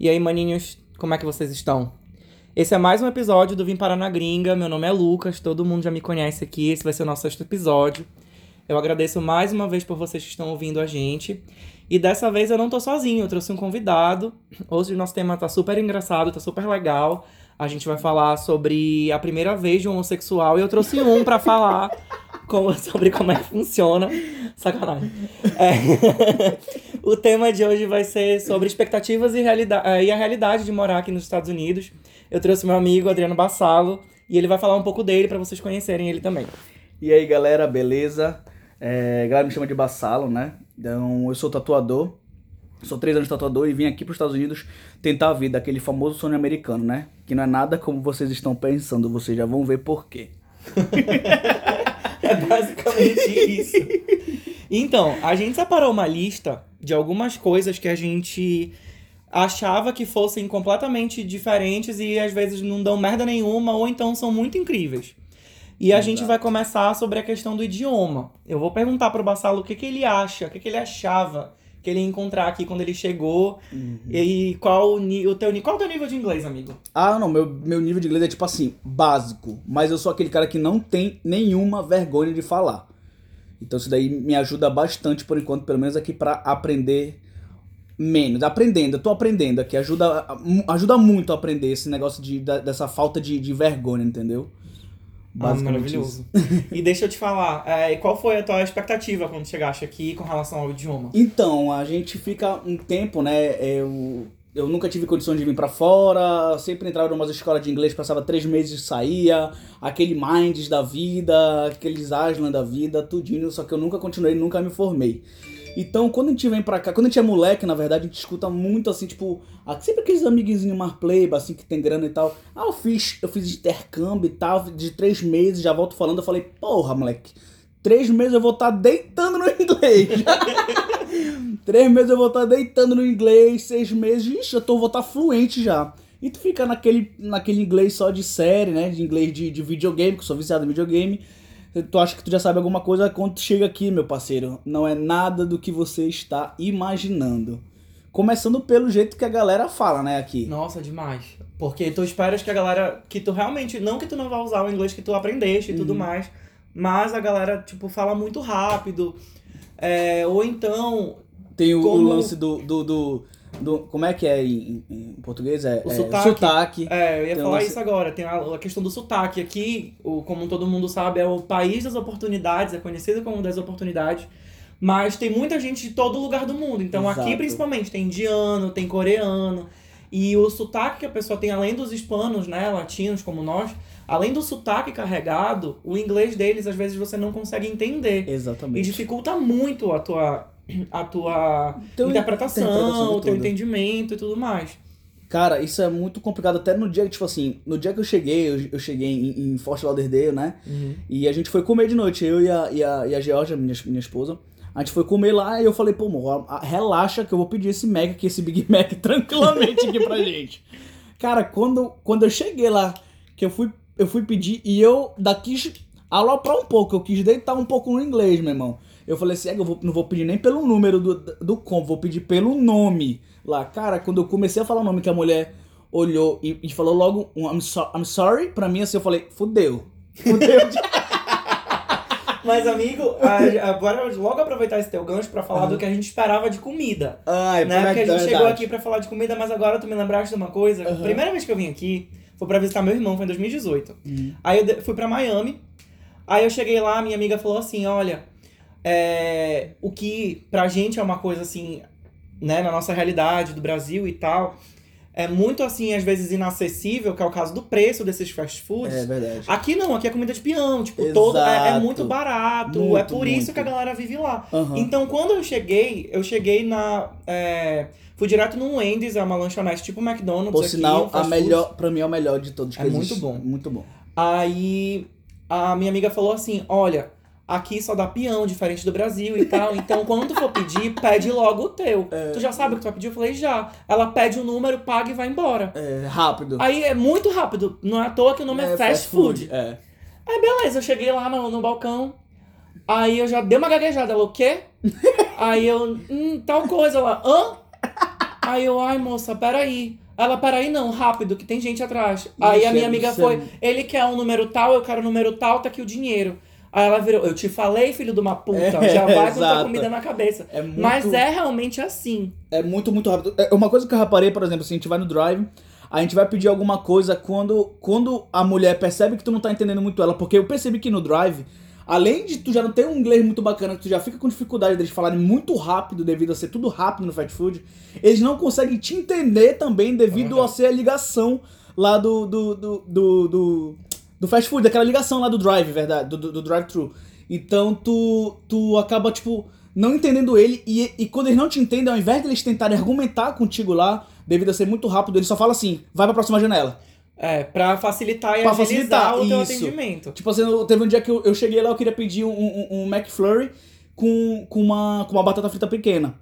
E aí, maninhos, como é que vocês estão? Esse é mais um episódio do Vim Parar na Gringa. Meu nome é Lucas, todo mundo já me conhece aqui. Esse vai ser o nosso sexto episódio. Eu agradeço mais uma vez por vocês que estão ouvindo a gente. E dessa vez eu não tô sozinho, eu trouxe um convidado. Hoje o nosso tema tá super engraçado, tá super legal. A gente vai falar sobre a primeira vez de um homossexual e eu trouxe um para falar como, sobre como é que funciona. Sacanagem. É. o tema de hoje vai ser sobre expectativas e, realidade, e a realidade de morar aqui nos Estados Unidos. Eu trouxe meu amigo Adriano Bassalo e ele vai falar um pouco dele para vocês conhecerem ele também. E aí galera, beleza? É, a galera me chama de Bassalo, né? Então eu sou tatuador. Sou três anos tatuador e vim aqui para os Estados Unidos tentar a vida, aquele famoso sonho americano, né? Que não é nada como vocês estão pensando, vocês já vão ver por quê. é basicamente isso. Então, a gente separou uma lista de algumas coisas que a gente achava que fossem completamente diferentes e às vezes não dão merda nenhuma ou então são muito incríveis. E a Exato. gente vai começar sobre a questão do idioma. Eu vou perguntar pro Bassalo o que, que ele acha, o que, que ele achava que ele ia encontrar aqui quando ele chegou. Uhum. E qual o, teu, qual o teu nível de inglês, amigo? Ah, não, meu, meu nível de inglês é tipo assim, básico. Mas eu sou aquele cara que não tem nenhuma vergonha de falar. Então isso daí me ajuda bastante por enquanto, pelo menos aqui para aprender menos. Aprendendo, eu tô aprendendo aqui. Ajuda, ajuda muito a aprender esse negócio de, dessa falta de, de vergonha, entendeu? Ah, maravilhoso. e deixa eu te falar, é, qual foi a tua expectativa quando chegaste aqui com relação ao idioma? Então, a gente fica um tempo, né? Eu, eu nunca tive condições de vir para fora, sempre entrava em umas escolas de inglês, passava três meses e saía, aquele Minds da vida, aqueles Aslan da vida, tudinho, só que eu nunca continuei, nunca me formei. Então, quando a gente vem pra cá, quando a gente é moleque, na verdade, a gente escuta muito assim, tipo, sempre aqueles amiguinhos mais playba, assim, que tem grana e tal. Ah, eu fiz, eu fiz intercâmbio e tal, de três meses, já volto falando, eu falei, porra, moleque, três meses eu vou estar tá deitando no inglês. três meses eu vou estar tá deitando no inglês, seis meses, ixi, eu tô, vou estar tá fluente já. E tu fica naquele, naquele inglês só de série, né? De inglês de, de videogame, que eu sou viciado em videogame tu acha que tu já sabe alguma coisa quando tu chega aqui, meu parceiro. Não é nada do que você está imaginando. Começando pelo jeito que a galera fala, né, aqui. Nossa, demais. Porque tu esperas que a galera. Que tu realmente. Não que tu não vá usar o inglês que tu aprendeste e uhum. tudo mais. Mas a galera, tipo, fala muito rápido. É, ou então. Tem o, como... o lance do, do, do do, como é que é em, em português? É, o é, sotaque. sotaque. É, eu ia falar isso agora. Tem a, a, questão do sotaque. Aqui, o, como todo mundo sabe, é o país das oportunidades, é conhecido como das oportunidades. Mas tem muita gente de todo lugar do mundo. Então Exato. aqui, principalmente, tem indiano, tem coreano. E o sotaque que a pessoa tem, além dos hispanos, né, latinos como nós, além do sotaque carregado, o inglês deles, às vezes, você não consegue entender. Exatamente. E dificulta muito a tua a tua teu interpretação, o teu entendimento e tudo mais. Cara, isso é muito complicado até no dia que, tipo assim, no dia que eu cheguei, eu, eu cheguei em, em Fort Lauderdale, né? Uhum. E a gente foi comer de noite, eu e a, e a, e a Georgia, minha, minha esposa. A gente foi comer lá e eu falei, pô, amor, relaxa que eu vou pedir esse Mac aqui, esse Big Mac tranquilamente aqui pra gente. Cara, quando, quando eu cheguei lá, que eu fui, eu fui pedir e eu daqui aloprar um pouco, eu quis deitar um pouco no inglês, meu irmão. Eu falei assim, é, eu vou, não vou pedir nem pelo número do, do combo, vou pedir pelo nome lá. Cara, quando eu comecei a falar o nome que a mulher olhou e, e falou logo um I'm, so, I'm sorry, pra mim assim, eu falei, fudeu. Fudeu. Mas, amigo, agora logo aproveitar esse teu gancho pra falar do que a gente esperava de comida. Ai, né? Porque a gente chegou aqui pra falar de comida, mas agora tu me lembraste de uma coisa. Uhum. Primeira vez que eu vim aqui foi pra visitar meu irmão, foi em 2018. Uhum. Aí eu fui pra Miami. Aí eu cheguei lá, minha amiga falou assim: olha, é, o que pra gente é uma coisa assim, né, na nossa realidade do Brasil e tal, é muito assim, às vezes inacessível, que é o caso do preço desses fast foods. É verdade. Aqui não, aqui é comida de peão, tipo, todo é, é, muito barato, muito, é por muito. isso que a galera vive lá. Uhum. Então, quando eu cheguei, eu cheguei na é, Fui direto no Wendy's, é uma lanchonete tipo McDonald's Por sinal, a melhor, pra mim é o melhor de todos que É existe. muito bom. Muito bom. Aí a minha amiga falou assim: "Olha, aqui só dá peão, diferente do Brasil e tal. Então, quando tu for pedir, pede logo o teu. É. Tu já sabe o que tu vai pedir? Eu falei, já. Ela pede o número, paga e vai embora. É, rápido. Aí é muito rápido. Não é à toa que o nome é, é fast, food. food. É. Aí, beleza, eu cheguei lá no, no balcão. Aí eu já dei uma gaguejada. Ela, o quê? aí eu, hum, tal coisa. Ela, hã? Aí eu, ai, moça, peraí. Ela, peraí, não, rápido, que tem gente atrás. Aí a minha é amiga foi, céu. ele quer um número tal, eu quero um número tal, tá aqui o dinheiro. Aí ela virou, eu te falei, filho de uma puta, É, já vai com tua exato. comida na cabeça. É muito, Mas é realmente assim. é muito, muito rápido. É uma coisa que eu reparei, por exemplo, assim, a gente vai no drive, a gente vai pedir alguma coisa quando, quando a mulher percebe que tu não tá entendendo muito ela, porque eu percebi que no drive, além de tu já não ter um inglês muito bacana, que tu já fica com dificuldade deles falarem muito rápido devido a ser tudo rápido no fast food, eles não conseguem te entender também devido verdade. a ser a ligação lá do, do, do, do, do, do fast food, aquela ligação lá do drive, verdade, do, do, do drive-thru. Então tu, tu acaba, tipo, não entendendo ele e, e quando eles não te entendem, ao invés de eles tentarem argumentar contigo lá, devido a ser muito rápido, ele só fala assim, vai pra próxima janela. É, pra facilitar e Pra facilitar, o teu isso. atendimento. Tipo assim, teve um dia que eu, eu cheguei lá, eu queria pedir um, um, um McFlurry com, com, uma, com uma batata frita pequena.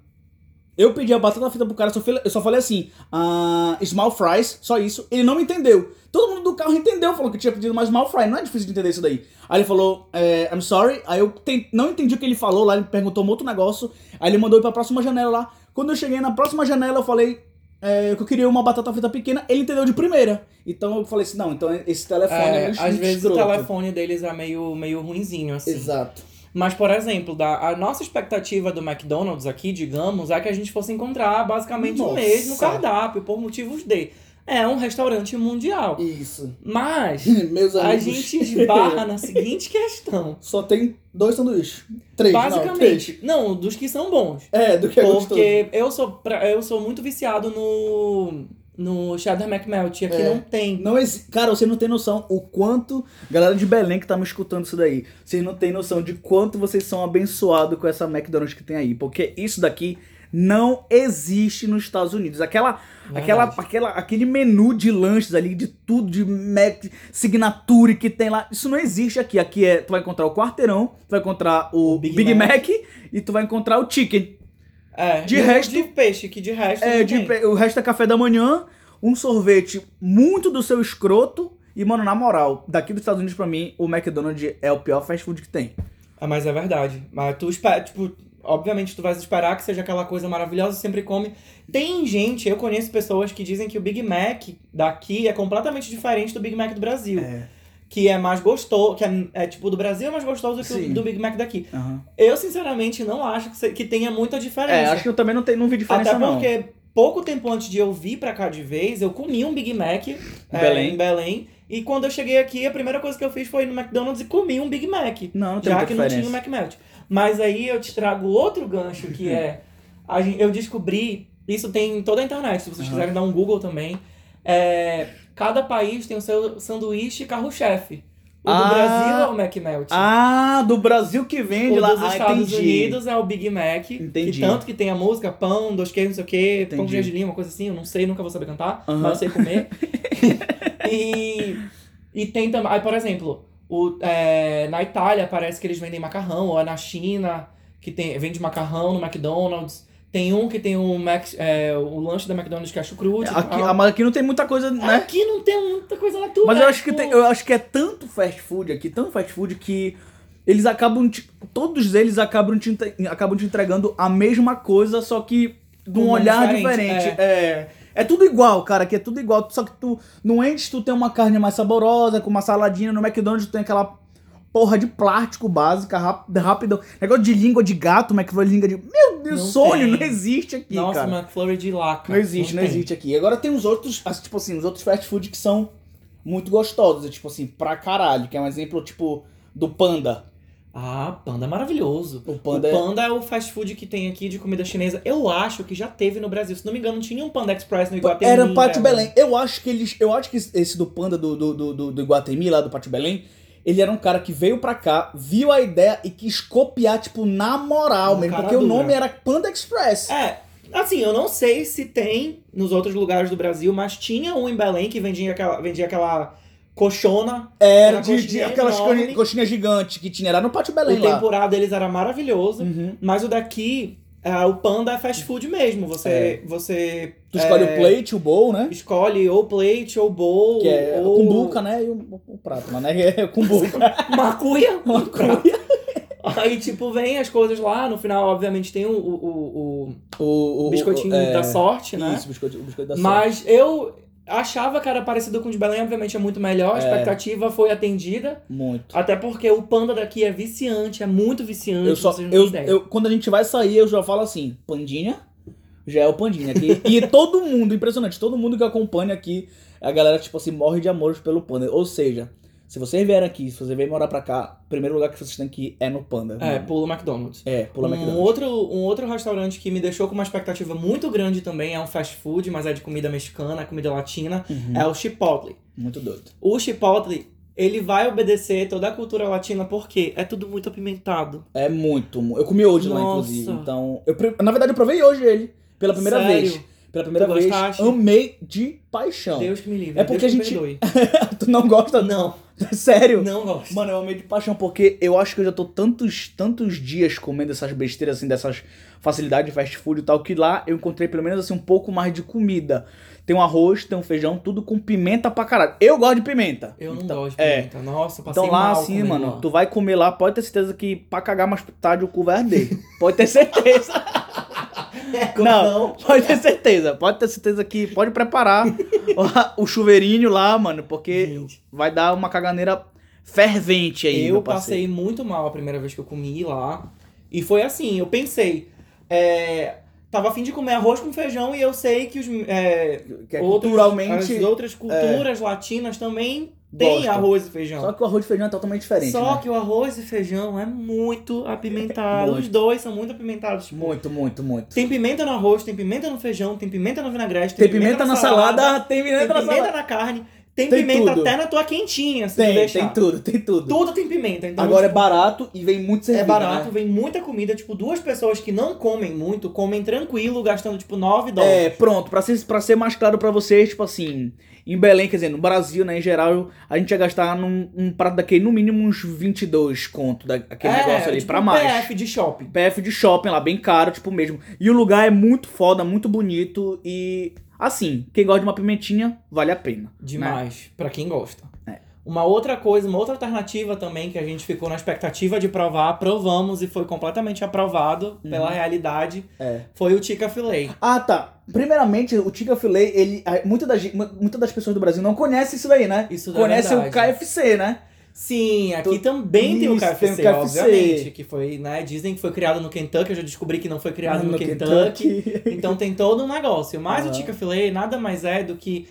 Eu pedi a batata frita pro cara, só eu só falei assim, ah, small fries, só isso. Ele não me entendeu. Todo mundo do carro entendeu, falou que tinha pedido mais small fry. Não é difícil de entender isso daí. Aí ele falou, é, I'm sorry. Aí eu ten- não entendi o que ele falou lá, ele perguntou um outro negócio. Aí ele mandou ir pra próxima janela lá. Quando eu cheguei na próxima janela, eu falei é, que eu queria uma batata frita pequena. Ele entendeu de primeira. Então eu falei assim, não, então esse telefone é, É, meio às vezes escroto. o telefone deles é meio, meio ruinzinho, assim. Exato. Mas, por exemplo, da, a nossa expectativa do McDonald's aqui, digamos, é que a gente fosse encontrar basicamente o Nossa. mesmo cardápio, por motivos de. É um restaurante mundial. Isso. Mas Meus a gente esbarra na seguinte questão. Só tem dois sanduíches. Três, não, três. Basicamente, não, dos que são bons. É, do que é gostoso. Porque eu sou, eu sou muito viciado no, no Cheddar McMelt. Aqui É. não tem. Não. Cara, você não tem noção o quanto. Galera de Belém que tá me escutando isso daí. Vocês não tem noção de quanto vocês são abençoados com essa McDonald's que tem aí. Porque isso daqui não existe nos Estados Unidos. Aquela, aquela, aquela, aquele menu de lanches ali, de tudo, de Mac, Signature que tem lá. Isso não existe aqui. Aqui é. Tu vai encontrar o quarteirão, tu vai encontrar o, O Big Big, Mac. Mac. e tu vai encontrar o chicken. É, De resto- De peixe, que de resto. É, de pe- o resto é café da manhã, um sorvete muito do seu escroto. E, mano, na moral, daqui dos Estados Unidos pra mim, o McDonald's é o pior fast food que tem. Ah, mas é verdade. Mas tu espera, tipo, obviamente tu vai esperar que seja aquela coisa maravilhosa, sempre come. Tem gente, eu conheço pessoas que dizem que o Big Mac daqui é completamente diferente do Big Mac do Brasil. Que é mais gostoso, que é, é, tipo, do Brasil é mais gostoso que Sim. o do Big Mac daqui. Aham. Eu, sinceramente, não acho que, que tenha muita diferença. É, acho que eu também não, tem, não vi diferença, Até não. porque pouco tempo antes de eu vir pra cá de vez, eu comi um Big Mac é, Belém. em Belém. E quando eu cheguei aqui, a primeira coisa que eu fiz foi ir no McDonald's e comi um Big Mac. Não, não tem Já que não diferença. tinha o McMelt. Mas aí eu te trago outro gancho que é. a gen- eu descobri, isso tem em toda a internet, se vocês Aham. quiserem dar um Google também. É, cada país tem o seu sanduíche carro-chefe. O do Ah. Brasil é o McMelt. Ah, do Brasil que vende o lá. dos Ah, Estados entendi. Unidos é o Big Mac. Entendi. Que tanto que tem a música pão, dois queijos, não sei o quê, pão com Entendi. gergelim, uma coisa assim, eu não sei, nunca vou saber cantar, Aham. mas eu sei comer. e, e tem também, aí, por exemplo, o, é, na Itália parece que eles vendem macarrão, ou é na China que tem, vende macarrão no McDonald's. Tem um que tem o, Mac, é, o lanche da McDonald's que é chucrute. e Aqui, ah, mas aqui não tem muita coisa, né? Aqui não tem muita coisa lá tudo. Mas é, eu acho que tipo, tem, eu acho que é tanto fast food aqui, tanto fast food que eles acabam te- todos eles acabam te, acabam te entregando a mesma coisa, só que de um um olhar diferente, diferente. É. é tudo igual, cara, aqui é tudo igual, só que tu no Andes tu tem uma carne mais saborosa, com uma saladinha, no McDonald's tu tem aquela porra de plástico básica, rápido, rápido. Negócio de língua de gato, McFlurry língua de. Meu Deus, Não sonho, tem. não existe aqui, Nossa, cara. McFlurry de laca. Não existe, não, tem. existe aqui. Agora tem os outros, tipo assim, os outros fast food que são muito gostosos, é, tipo assim, pra caralho, que é um exemplo, tipo, do Panda. Ah, Panda é maravilhoso. O Panda o é- Panda é... o fast food que tem aqui de comida chinesa. Eu acho que já teve no Brasil. Se não me engano, tinha um Panda Express no Iguatemi. Era Pátio né? Belém. Eu acho que eles. Eu acho que esse do Panda do, do, do, do, do Iguatemi, lá do Pátio Belém, ele era um cara que veio pra cá, viu a ideia e quis copiar, tipo, na moral Na mesmo. Porque o dura. nome era Panda Express. É, assim, eu não sei se tem nos outros lugares do Brasil, mas tinha um em Belém que vendia aquela, vendia aquela coxona. Era de, de aquelas coxinhas coxinha gigantes que tinha. Era no Pátio Belém o lá. tempurado deles era maravilhoso. Uhum. Mas o daqui, ah, o Panda é fast food mesmo. Você. você Tu escolhe é, o plate, o bowl, né? Escolhe ou plate, ou bowl, Que é ou com buca, né? E o, o prato lá, né? É com buca. macuia. Macuia. Aí, tipo, vem as coisas lá, no final, obviamente, tem o, o, o, O, o biscoitinho é, da sorte, né? Isso, o biscoito, o biscoito da sorte. Mas eu achava que era parecido com o de Belém, obviamente é muito melhor, a É. expectativa foi atendida. Muito. Até porque o panda daqui é viciante, é muito viciante. Eu só, eu, eu, quando a gente vai sair, eu já falo assim, Pandinha, já é o Pandinha aqui. e todo mundo, impressionante, todo mundo que acompanha aqui, a galera, tipo assim, morre de amor pelo Panda. Ou seja, se vocês vierem aqui, se você vier morar pra cá, o primeiro lugar que vocês têm que ir é no Panda. É, mano. pula o McDonald's. É, pula um McDonald's. outro, um outro restaurante que me deixou com uma expectativa muito grande também é um fast food, mas é de comida mexicana, comida latina, Uhum. é o Chipotle. Muito doido. O Chipotle, ele vai obedecer toda a cultura latina porque é tudo muito apimentado. É muito, mu- eu comi hoje lá, Nossa. inclusive. Então, eu, na verdade, eu provei hoje ele, pela primeira Sério? vez. Pela primeira vez, amei de paixão. Deus que me livre. É porque Deus a gente- tu não gosta? Não, Sério? não gosto. Mano, eu amei de paixão, porque eu acho que eu já tô tantos, tantos dias comendo essas besteiras, assim, dessas facilidades de fast food e tal, que lá eu encontrei pelo menos assim um pouco mais de comida. Tem um arroz, tem um feijão, tudo com pimenta pra caralho. Eu gosto de pimenta. Eu não Então, gosto de é. pimenta. Nossa, passei Então lá, assim, mano, lá. tu vai comer lá, pode ter certeza que pra cagar mais tarde o cu vai arder. Pode ter certeza. não, pode ter certeza. Pode ter certeza que pode preparar o chuveirinho lá, mano, porque Gente. vai dar uma caganeira fervente aí. Eu passei muito mal a primeira vez que eu comi lá. E foi assim, eu pensei. É, tava afim de comer arroz com feijão e eu sei que os. É, Que é outros- culturalmente. As outras culturas latinas também têm arroz e feijão. Só que o arroz de feijão é totalmente diferente. Só né? que o arroz e feijão é muito apimentado. Muito. Os dois são muito apimentados. Tipo, Muito, muito, muito. Tem pimenta no arroz, tem pimenta no feijão, tem pimenta no vinagrete, Tem pimenta na salada, tem tem pimenta na pimenta salada. na carne, tem, Tem pimenta tudo. até na tua quentinha, se Tem, deixar. tem tudo, tem tudo. Tudo tem pimenta. Então, Agora é tipo, barato e vem muito servido. é barato, né? vem muita comida. Tipo, duas pessoas que não comem muito, comem tranquilo, gastando, tipo, 9 dólares. É, pronto, pra ser, pra ser mais claro pra vocês, tipo assim, em Belém, quer dizer, no Brasil, né, em geral, a gente ia gastar num um prato daquele, no mínimo uns 22 conto, da, aquele É, negócio ali, tipo pra um mais. PF de shopping. PF de shopping lá, bem caro, tipo mesmo. E o lugar é muito foda, muito bonito e, assim, quem gosta de uma pimentinha, vale a pena. Demais, pra quem gosta. É. Uma outra coisa, uma outra alternativa também que a gente ficou na expectativa de provar, provamos e foi completamente aprovado pela realidade, É. foi o Tica Filet. Ah, tá. Primeiramente, o Chica Filet, ele. Muita das, muita das pessoas do Brasil não conhecem isso daí, né? Isso é Conhece o verdade. KFC, né? Sim, aqui Tu- também tem o Isso, tem o KFC, KFC. obviamente, que foi, né, dizem que foi criado no Kentucky, eu já descobri que não foi criado no, Kentucky. Então tem todo um negócio. Mas Aham. o Tica Filet nada mais é do que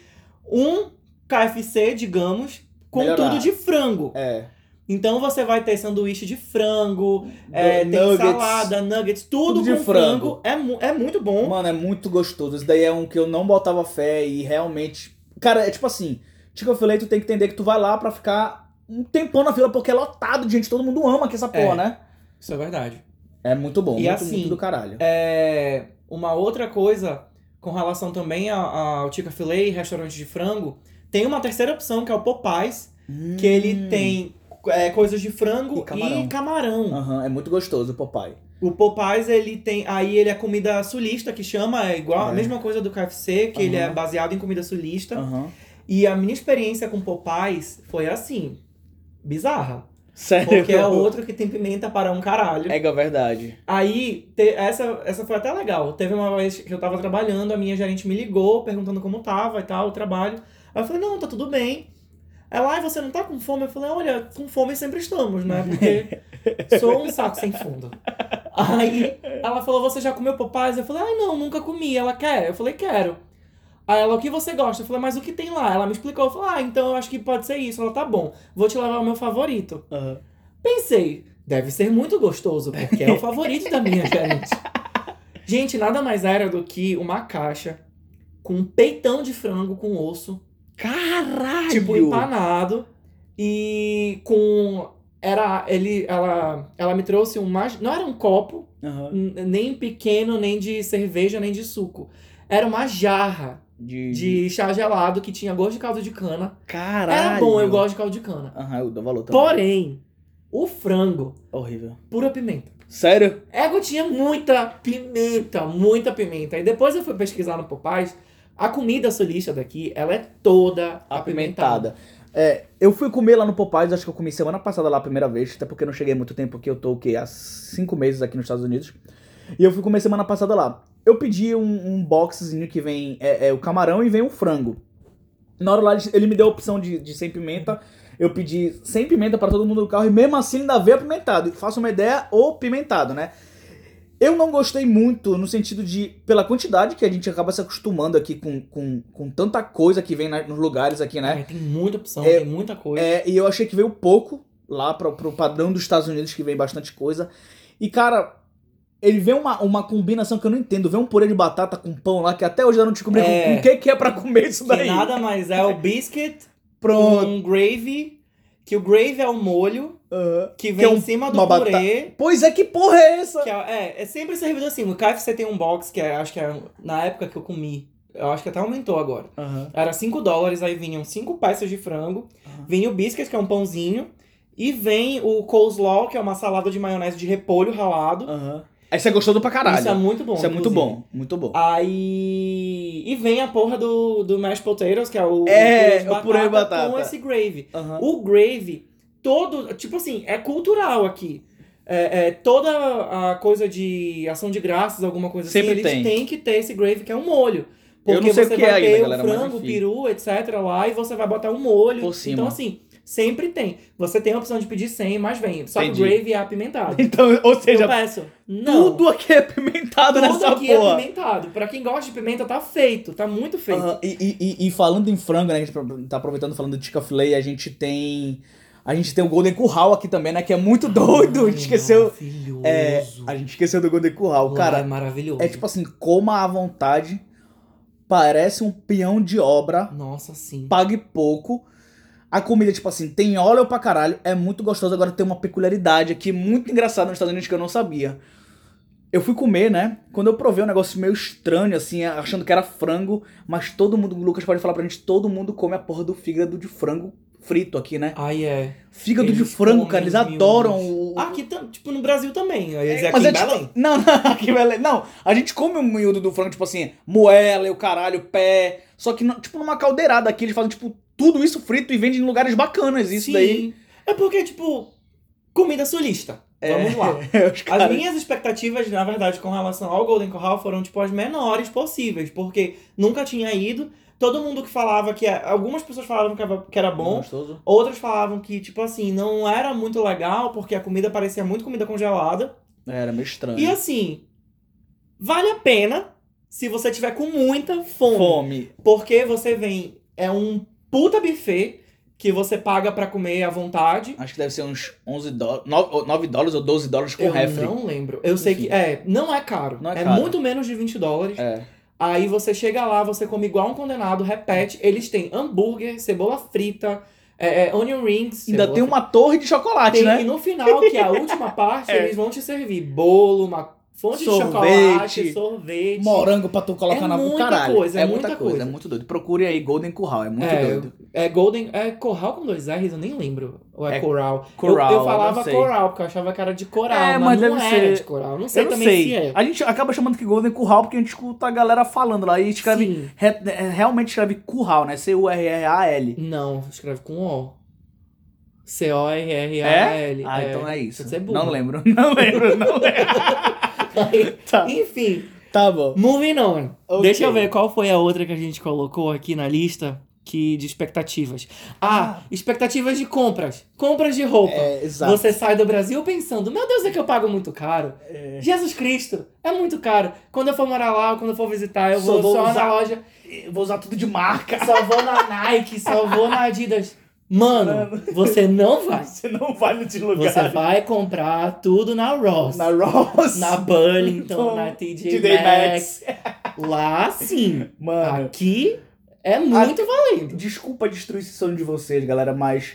um KFC, digamos, com Melhorado. tudo de frango. É. Então você vai ter sanduíche de frango, é, tem nuggets. salada, nuggets, tudo, Tudo com frango. frango. É, mu- é muito bom. Mano, é muito gostoso. Isso daí é um que eu não botava fé e realmente. Cara, é tipo assim: Chica Filet, tu tem que entender que tu vai lá pra ficar um tempão na fila porque é lotado de gente. Todo mundo ama aqui essa porra, É. né? Isso é verdade. É muito bom. E muito, assim, muito do caralho. É, uma outra coisa com relação também a- ao Tica Filet e restaurante de frango, tem uma terceira opção que é o Popeyes, que ele tem é, coisas de frango Hum. E camarão. e camarão. Aham, é muito gostoso o Popeye. O Popeyes, ele tem. Aí ele é comida sulista, que chama, é igual a É. mesma coisa do KFC, que ele é baseado em comida sulista. Aham. E a minha experiência com Popeyes foi assim, bizarra. Sério? Porque é outro que tem pimenta para um caralho. É verdade. Aí, te- essa, essa foi até legal. Teve uma vez que eu tava trabalhando, a minha gerente me ligou, perguntando como tava e tal, o trabalho. Aí eu falei, não, tá tudo bem. Ela, ai, você não tá com fome? Eu falei, olha, com fome sempre estamos, né? Porque sou um saco sem fundo. Aí ela falou, você já comeu Popeyes? Eu falei, ai, não, nunca comi. Ela quer? Eu falei, quero. Aí ela, o que você gosta? Eu falei, mas o que tem lá? Ela me explicou. Eu falei, ah, então eu acho que pode ser isso. Ela, tá bom, vou te levar o meu favorito. Aham. Pensei, deve ser muito gostoso, porque é o favorito da minha gerente. Gente, nada mais era do que uma caixa com um peitão de frango com osso, Caralho! tipo empanado, e com. Era. Ele. Ela. Ela me trouxe um. Não era um copo, n- nem pequeno, nem de cerveja, nem de suco. Era uma jarra De, de chá gelado que tinha gosto de caldo de cana. Caralho! Era bom, eu gosto de caldo de cana. Aham, eu dou valor também. Porém, o frango, Horrível. pura pimenta. Sério? Ego tinha muita pimenta, muita pimenta. E depois eu fui pesquisar no Popeyes. A comida sulista daqui, ela é toda apimentada. Apimentada. É, eu fui comer lá no Popeyes, acho que eu comi semana passada lá a primeira vez, até porque não cheguei muito tempo, porque eu tô o quê? Há cinco meses aqui nos Estados Unidos. E eu fui comer semana passada lá. Eu pedi um, um boxzinho que vem é, é, o camarão e vem o frango. Na hora lá ele- me deu a opção de, de sem pimenta. Eu pedi sem pimenta pra todo mundo do carro e mesmo assim ainda veio apimentado. Faça uma ideia, o pimentado, né? Eu não gostei muito no sentido de, pela quantidade que a gente acaba se acostumando aqui com, com, com tanta coisa que vem na- nos lugares aqui, né? É, tem muita opção, É, tem muita coisa. É, e eu achei que veio pouco lá pro, pro padrão dos Estados Unidos, que vem bastante coisa. E, cara, ele vem uma, uma combinação que eu não entendo. Vem um purê de batata com pão lá, que até hoje eu não descobri É. com, o que, que é pra comer isso que daí. nada mais é o biscuit Pronto. com gravy, que o gravy é o molho Aham. que Que vem é um- em cima do purê. batata- Pois é, que porra é essa? Que é, é, é sempre servido assim. No KFC tem um box que é, acho que é, na época que eu comi, eu acho que até aumentou agora. Aham. Era 5 dólares, aí vinham 5 peças de frango, Aham. vinha o biscuit, que é um pãozinho, e vem o coleslaw, que é uma salada de maionese de repolho ralado. Aham. Aí você gostou do pra caralho. Isso é muito bom. Isso é muito inclusive. bom, muito bom. Aí. E vem a porra do, do mashed potatoes, que é o, É, o o purê de batata. com esse gravy. Aham. O gravy, todo. Tipo assim, é cultural aqui. É, é, toda a coisa de ação de graças, alguma coisa Sempre assim, eles tem. têm que ter esse gravy, que é um molho. Eu Porque não sei o você que é vai ainda, ter galera, o mas frango, o peru, etc. lá, e você vai botar um molho. Por cima. Então, assim, sempre tem. Você tem a opção de pedir sem, mas vem. Só Entendi. que o gravy é apimentado. Então, ou Eu seja, peço. Não. tudo aqui é pimentado Tudo nessa aqui é porra. apimentado. Pra quem gosta de pimenta, tá feito. Tá muito feito. Aham, E, e- e- falando em frango, né? A gente tá aproveitando falando de chicken fillet, a gente tem. A gente tem o Golden Curral aqui também, né? Que é muito doido. a gente esqueceu. Maravilhoso. É, a gente esqueceu do Golden Curral. Cara, é maravilhoso. é tipo assim, coma à vontade. Parece um peão de obra. Nossa, sim. Pague pouco. A comida, tipo assim, tem óleo pra caralho. É muito gostoso. Agora tem uma peculiaridade aqui muito engraçada nos Estados Unidos que eu não sabia. Eu fui comer, né? Quando eu provei um negócio meio estranho, assim, achando que era frango, mas todo mundo, o Lucas pode falar pra gente, todo mundo come a porra do fígado de frango frito aqui, né? Ai, é. Fígado de Eles frango, comem cara, eles adoram o. Aqui, tipo, no Brasil também. Ia dizer Mas aqui é em tipo- Belém. Não, não, aqui em Belém. Não, a gente come o miúdo do frango, tipo assim, moela e o caralho, pé. Só que, tipo, numa caldeirada aqui, eles fazem, tipo, tudo isso frito e vendem em lugares bacanas. Isso Sim. daí. É porque, tipo, comida sulista. Vamos lá. Os As minhas expectativas, na verdade, com relação ao Golden Corral foram, tipo, as menores possíveis. Porque nunca tinha ido. Todo mundo que falava que... é- Algumas pessoas falavam que era- bom. Gostoso. Outras falavam que, tipo assim, não era muito legal. Porque a comida parecia muito comida congelada. É, Era meio estranho. E assim, vale a pena se você tiver com muita fome. Fome. Porque você vem, é um puta buffet que você paga pra comer à vontade. Acho que deve ser uns 11 dólares, 9, dólares ou 12 dólares com eu refri. não lembro. Eu sei Enfim. que é, não é caro. Não é é caro. muito menos de 20 dólares. É. Aí você chega lá, você come igual um condenado, repete. Eles têm hambúrguer, cebola frita, é, é, onion rings. Ainda tem uma torre de chocolate, Tem, né? E no final, que é a última parte, É. eles vão te servir bolo, uma fonte Sorvete. de chocolate, sorvete. Morango pra tu colocar É na muita caralho. coisa, é muita muita coisa, coisa. é muito doido. Procure aí Golden Curral, é muito é, doido. É Golden. É Corral com dois R's, eu nem lembro. Ou é, É Coral? Coral, eu, eu eu falava sei. Coral, porque eu achava que era de coral. É, mas, mas não deve era ser- de coral. Não sei Eu não também sei. se é. A gente acaba chamando que Golden Curral porque a gente escuta a galera falando lá e escreve. Re- é, realmente escreve Curral, né? C-U-R-R-A-L. Não, escreve com O. C-O-R-R-A-L. Ah, então é isso. Você é burro. não lembro, não lembro, não lembro. Tá. Enfim, Tá bom. moving on. Ok. Deixa eu ver qual foi a outra que a gente colocou aqui na lista que de expectativas. Ah, expectativas de compras. Compras de roupa. É, exato. Você sai do Brasil pensando, meu Deus, é que eu pago muito caro. É. Jesus Cristo, é muito caro. Quando eu for morar lá, quando eu for visitar, eu Só vou, vou só usar- na loja, Vou usar tudo de marca. só vou na Nike, só vou na Adidas. Mano, você não vai. Você não vai nesse lugar. Você vai comprar tudo na Ross. Na Ross. Na Burlington, na TJ, Maxx. Lá sim. Mano, Aqui é muito valendo. desculpa esse sonho de vocês, galera, mas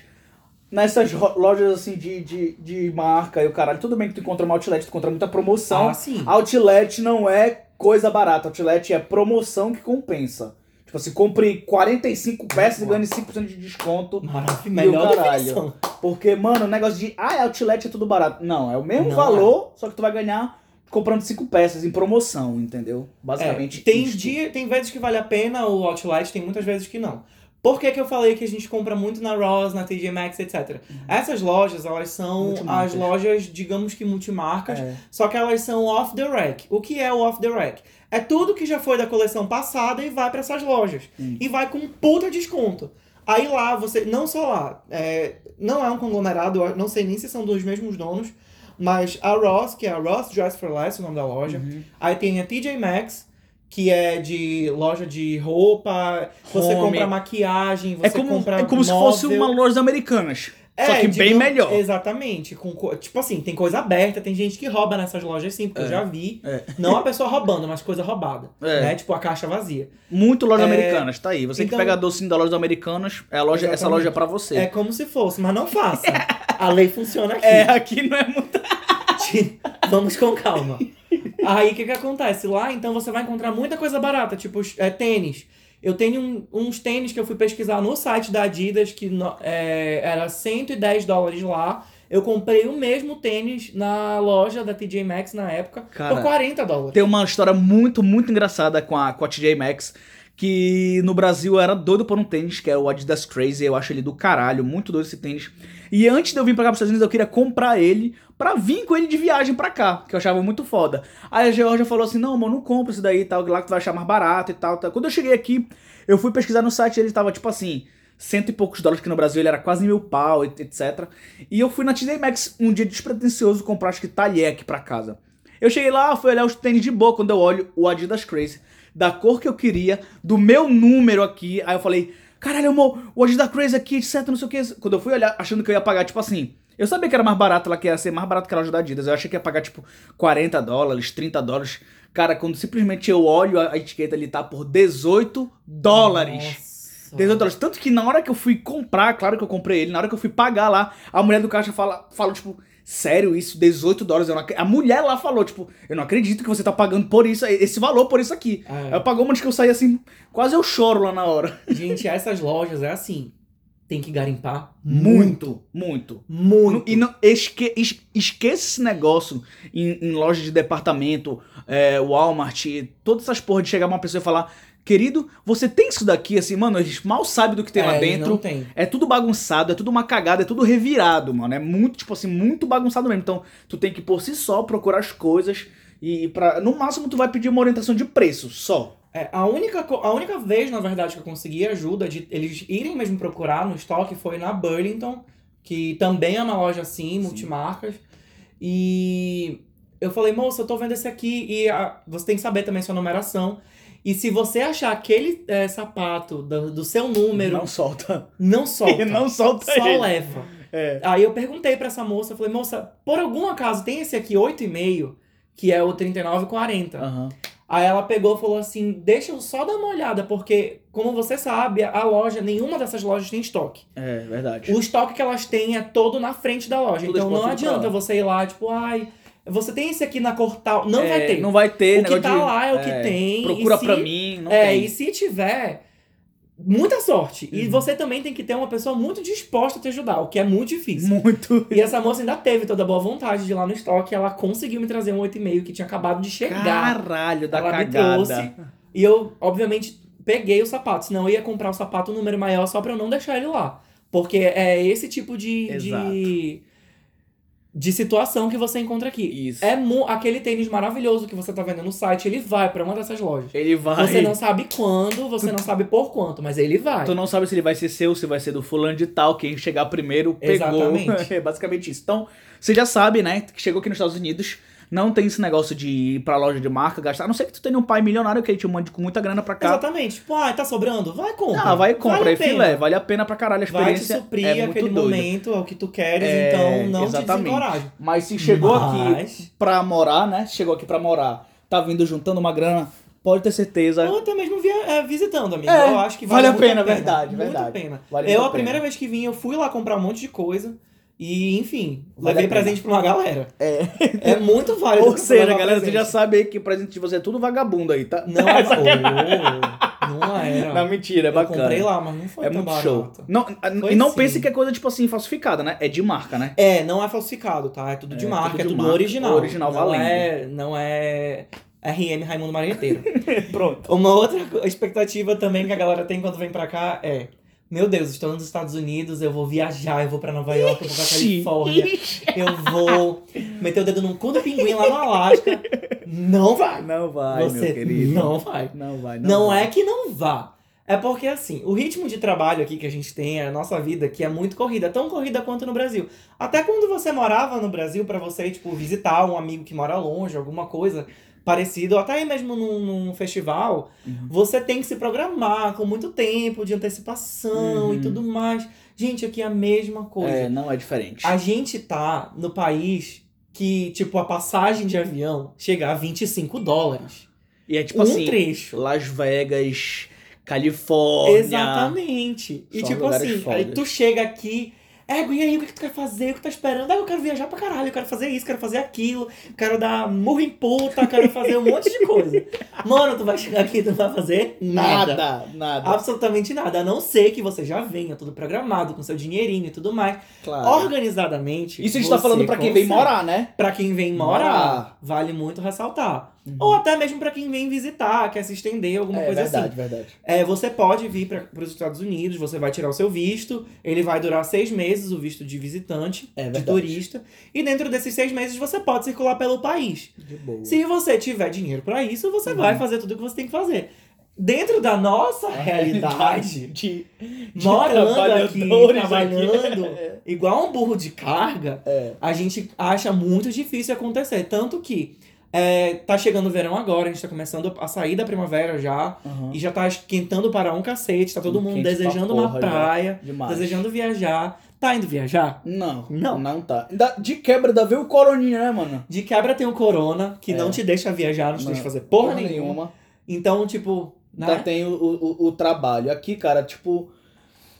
nessas lojas assim de, de, de marca e o caralho, tudo bem que tu encontra uma outlet, tu encontra muita promoção. Ah, sim. Outlet não é coisa barata, outlet é promoção que compensa. Tipo assim, compre 45 peças e ganhe 5% de desconto. Maravilha. Melhor caralho. Porque, mano, o negócio de, ah, outlet é tudo barato. Não, é o mesmo Não valor, só que tu vai ganhar comprando 5 peças em promoção, entendeu? É, Basicamente tem isto. dia, tem vezes que vale a pena o outlet, tem muitas vezes que não. Por que, que eu falei que a gente compra muito na Ross, na TJ Maxx, etc? Essas lojas, elas são as lojas, digamos que multimarcas, É. só que elas são off the rack. O que é o off the rack? É tudo que já foi da coleção passada e vai pra essas lojas. Hum. E vai com um puta desconto. Aí lá, você. Não só lá. é, não é um conglomerado, não sei nem se são dos mesmos donos. Mas a Ross, que é a Ross Dress for Less, o nome da loja. Uhum. Aí tem a TJ Maxx, que é de loja de roupa. Você Home. compra maquiagem, você É como, compra é como se móvel. fosse uma loja americanas. só É, que bem melhor. Exatamente. Com, co- tipo assim, tem coisa aberta, tem gente que rouba nessas lojas sim, porque eu É. já vi. É. Não a pessoa roubando, mas coisa roubada. É. Né? Tipo a caixa vazia. Muito loja É, americanas, tá aí. Você então- que pega docinho da loja americanas, é a loja, essa loja é pra você. É como se fosse, mas não faça. a lei funciona aqui. É, aqui não é muito. Vamos com calma. Aí o que que acontece? Lá, então, você vai encontrar muita coisa barata, tipo é, tênis. Eu tenho um- uns tênis que eu fui pesquisar no site da Adidas, que no- é, era 110 dólares lá. Eu comprei o mesmo tênis na loja da TJ Maxx na época Cara, por 40 dólares. Tem uma história muito, muito engraçada com a, com a TJ Maxx. Que no Brasil era doido por um tênis, que é o Adidas Crazy. Eu acho ele do caralho, muito doido esse tênis. E antes de eu vir pra cá pros Estados Unidos, eu queria comprar ele pra vir com ele de viagem pra cá, que eu achava muito foda. Aí a Georgia falou assim: não, mano, não compra isso daí e tal, lá que tu vai achar mais barato e tal, tal. Quando eu cheguei aqui, eu fui pesquisar no site ele tava tipo assim. Cento e poucos dólares, que no Brasil ele era quase mil pau, et- etc. E eu fui na TJ Maxx um dia despretensioso comprar, acho que talher aqui pra casa. Eu cheguei lá, fui olhar os tênis de boa quando eu olho o Adidas Crazy, da cor que eu queria, do meu número aqui. Aí eu falei, caralho, amor, o Adidas Crazy aqui, etc, não sei o que. Quando eu fui olhar, achando que eu ia pagar, tipo assim. Eu sabia que era mais barato lá, que ia ser mais barato que a loja da Adidas. Eu achei que ia pagar, tipo, 40 dólares, 30 dólares. Cara, quando simplesmente eu olho a etiqueta, ele tá por 18 dólares. Nossa. 18 dólares. Tanto que na hora que eu fui comprar, claro que eu comprei ele, na hora que eu fui pagar lá, a mulher do caixa fala, falou, tipo, sério isso, 18 dólares? A mulher lá falou, tipo, eu não acredito que você tá pagando por isso, esse valor por isso aqui. É. Eu pagou uma que eu saí assim, quase eu choro lá na hora. Gente, essas lojas é assim. Tem que garimpar Muito, muito. Muito. E não, esque, es- esqueça esse negócio em, em loja de departamento, é, Walmart, todas essas porra de chegar uma pessoa e falar, querido, você tem isso daqui, assim, mano, eles mal sabem do que tem lá É, dentro. Não tem. É tudo bagunçado, é tudo uma cagada, é tudo revirado, mano. É muito, tipo assim, muito bagunçado mesmo. Então, tu tem que por si só procurar as coisas e para no máximo tu vai pedir uma orientação de preço, só. É, a, única, a única vez, na verdade, que eu consegui ajuda de eles irem mesmo procurar no estoque foi na Burlington, que também é uma loja assim, multimarcas. E eu falei, moça, eu tô vendo esse aqui e a- você tem que saber também sua numeração. E se você achar aquele é, sapato do, do seu número, Não não, solta. solta. não solta só ele. leva. É. Aí eu perguntei pra essa moça, eu falei, moça, por algum acaso tem esse aqui 8,5, que é o 39,40. Aham. Aí ela pegou e falou assim: deixa eu só dar uma olhada, porque, como você sabe, a loja, nenhuma dessas lojas tem estoque. É, verdade. O estoque que elas têm é todo na frente da loja. Tudo então não adianta você ir lá, tipo, ai, você tem esse aqui na cor tal. Não É, vai ter. Não vai ter, O que tá de- lá é o que tem, Procura se- pra mim, não é, tem. e se tiver, muita sorte. E Uhum. você também tem que ter uma pessoa muito disposta a te ajudar, o que é muito difícil. Muito. E essa moça ainda teve toda a boa vontade de ir lá no estoque, ela conseguiu me trazer um 8,5 que tinha acabado de chegar. Caralho, da Ela me cagada. trouxe. E eu, obviamente, peguei o sapato. Senão eu ia comprar o sapato um número maior só pra eu não deixar ele lá. Porque é esse tipo de, de, de situação que você encontra aqui. Isso. É mu- aquele tênis maravilhoso que você tá vendo no site, ele vai pra uma dessas lojas. Ele vai. Você não sabe quando, você não sabe por quanto, mas ele vai. Tu não sabe se ele vai ser seu, se vai ser do fulano de tal, quem chegar primeiro pegou. Exatamente. É basicamente isso. Então, você já sabe, né, que chegou aqui nos Estados Unidos, não tem esse negócio de ir pra loja de marca, gastar. A não ser que tu tenha um pai milionário que ele te mande com muita grana pra cá. Exatamente. Tipo, ah, tá sobrando? Vai compra. Ah, vai e compra, Vale é a pena. filé, vale a pena pra caralho a Vai te experiência. suprir é muito aquele doida. momento, é o que tu queres, É, então não exatamente. te. Mas se chegou Mas- aqui pra morar, né? Chegou aqui pra morar, tá vindo juntando uma grana, pode ter certeza. Ou até mesmo via, é, visitando, amigo. É, eu acho que vale vale, a muito pena, verdade, muito verdade. a pena. Vale eu, a a primeira pena. vez que vim, eu fui lá comprar um monte de coisa. E, enfim, Vale levei presente pra uma galera. É. É muito válido. Ou seja, galera, você presente. já sabe aí que presente de você é tudo vagabundo aí, tá? Não, é, oh, não era. Não, mentira, é eu bacana. comprei lá, mas não foi É tão muito show. barato. Não, Foi e não sim. pense que é coisa, tipo assim, falsificada, né? É de marca, né? É, não é falsificado, tá? É tudo de É, marca, tudo é tudo marca, original. original não valendo. É, não é RM Raimundo Marinheteiro. Pronto. Uma outra expectativa também que a galera tem quando vem pra cá é. Meu Deus, estou nos Estados Unidos, eu vou viajar, eu vou pra Nova York, eu vou pra Califórnia, eu vou meter o dedo num cu do pinguim lá no Alasca. Não vai. Não vai, Você meu querido. não vai. Não vai, não, Não, vai. é que não vá. É porque, assim, o ritmo de trabalho aqui que a gente tem, a nossa vida aqui é muito corrida, tão corrida quanto no Brasil. Até quando você morava no Brasil, pra você, tipo, visitar um amigo que mora longe, alguma coisa parecida, ou até aí mesmo num, num festival, Uhum. você tem que se programar com muito tempo de antecipação Uhum. e tudo mais. Gente, aqui é a mesma coisa. É, não é diferente. A gente tá no país que, tipo, a passagem de avião chega a 25 dólares. E é tipo um assim, trecho. Las Vegas, Califórnia. Exatamente. E tipo assim, fodas. aí tu chega aqui, é, e aí, o que, que tu quer fazer? O que tu tá esperando? Ah, eu quero viajar pra caralho, eu quero fazer isso, quero fazer aquilo, quero dar murro em puta, quero fazer um monte de coisa. Mano, tu vai chegar aqui e tu não vai fazer nada. Nada, nada. Absolutamente nada. A não ser que você já venha tudo programado, com seu dinheirinho e tudo mais. Claro. Organizadamente. Isso a gente tá falando pra quem vem consegue. morar, né? Pra quem vem morar, Morar. vale muito ressaltar. Uhum. Ou até mesmo pra quem vem visitar, quer se estender, alguma É coisa verdade, assim. verdade. É, você pode vir para os Estados Unidos, você vai tirar o seu visto, ele vai durar seis meses, o visto de visitante, É de verdade. turista, e dentro desses seis meses você pode circular pelo país. De boa. Se você tiver dinheiro para isso, você Uhum. vai fazer tudo o que você tem que fazer. Dentro da nossa realidade, de, de morando aqui, trabalhando, aqui. igual um burro de carga, É. a gente acha muito difícil acontecer. Tanto que é, tá chegando o verão agora, a gente tá começando a sair da primavera já, Uhum. e já tá esquentando para um cacete, tá todo Quente mundo desejando uma praia, desejando viajar. Tá indo viajar? Não, Não. não tá. Ainda De quebra, ainda veio o coroninha, né, mano? De quebra tem o corona, que É. não te deixa viajar, não te Não. deixa fazer porra, nenhuma. Então, tipo, Ainda né? tem o, o, o trabalho. Aqui, cara, tipo,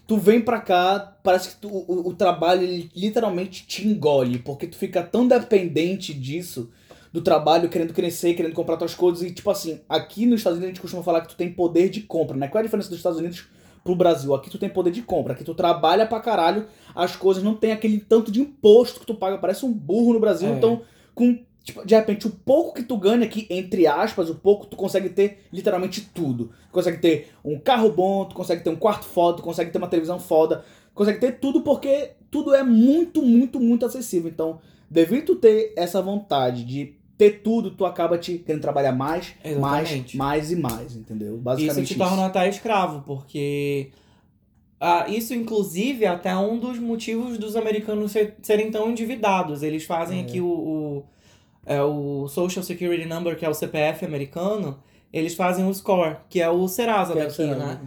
tu vem pra cá, parece que tu- o, o trabalho ele literalmente te engole, porque tu fica tão dependente disso, do trabalho, querendo crescer, querendo comprar tuas coisas, e tipo assim, aqui nos Estados Unidos a gente costuma falar que tu tem poder de compra, né? Qual é a diferença dos Estados Unidos pro Brasil? Aqui tu tem poder de compra, aqui tu trabalha pra caralho, as coisas não tem aquele tanto de imposto que tu paga, parece um burro no Brasil, É. então com Tipo, de repente, o pouco que tu ganha aqui, entre aspas, o pouco, tu consegue ter literalmente tudo. Tu consegue ter um carro bom, tu consegue ter um quarto foda, tu consegue ter uma televisão foda, tu consegue ter tudo porque tudo é muito, muito, muito acessível. Então, devido tu ter essa vontade de ter tudo, tu acaba te querendo trabalhar mais, mais, Exatamente. mais e mais, entendeu? Basicamente Isso te torna até escravo, porque. Ah, isso, inclusive, é até um dos motivos dos americanos ser- serem tão endividados. Eles fazem É. aqui o, o, é, o Social Security Number, que é o CPF americano, eles fazem o SCORE, que é o Serasa Que é o daqui, Serasa. né?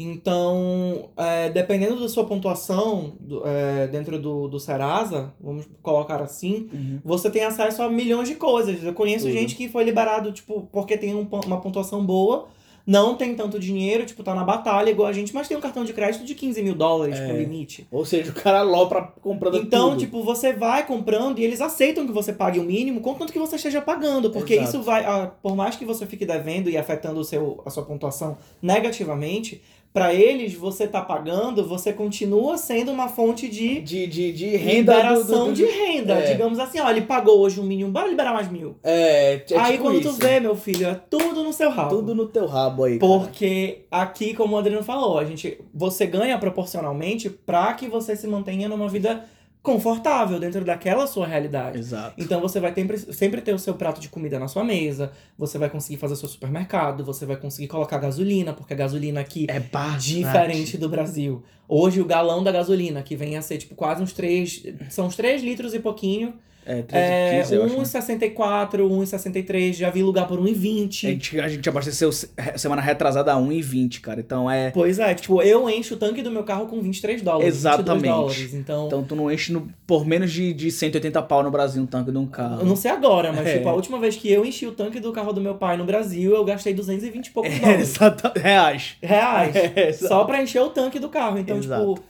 Então, é, dependendo da sua pontuação do- é, dentro do, do Serasa, vamos colocar assim, Uhum. você tem acesso a milhões de coisas. Eu conheço Tudo. gente que foi liberado, tipo, porque tem um uma pontuação boa, não tem tanto dinheiro, tipo, tá na batalha igual a gente, mas tem um cartão de crédito de 15 mil dólares É. por limite. Ou seja, o cara lá pra comprando Então, tudo. tipo, você vai comprando e eles aceitam que você pague o mínimo, contanto que você esteja pagando, porque Exato. isso vai, por mais que você fique devendo e afetando o seu, a sua pontuação negativamente, pra eles você tá pagando, você continua sendo uma fonte de de, de, de renda. do- liberação do- do- de renda. é. Digamos assim, ó, ele pagou hoje um mínimo, bora liberar mais mil. É, é aí tipo quando tu isso. vê, meu filho, é tudo no seu rabo. Tudo no teu rabo aí. cara. Porque aqui, como o Adriano falou, a gente, você ganha proporcionalmente pra que você se mantenha numa vida confortável dentro daquela sua realidade. Exato. Então você vai sempre, sempre ter o seu prato de comida na sua mesa, você vai conseguir fazer seu supermercado, você vai conseguir colocar gasolina, porque a gasolina aqui É básico. diferente do Brasil. Hoje o galão da gasolina, que vem a ser tipo quase uns 3, são uns 3 litros e pouquinho, É, 13, é 15, eu acho, né? 1,64, 1,63, já vi lugar por A 1,20. gente, a gente abasteceu se- semana retrasada a 1,20, cara. Então é. Pois é, tipo, eu encho o tanque do meu carro com 23 dólares, 22 Exatamente. dólares, então... Então tu não enche no- por menos de, de 180 pau no Brasil um tanque de um carro. Eu não sei agora, mas É. tipo, a última vez que eu enchi o tanque do carro do meu pai no Brasil, eu gastei 220 e poucos É, dólares. exata- reais. Reais. É, só pra encher o tanque do carro. Então, Exato. tipo,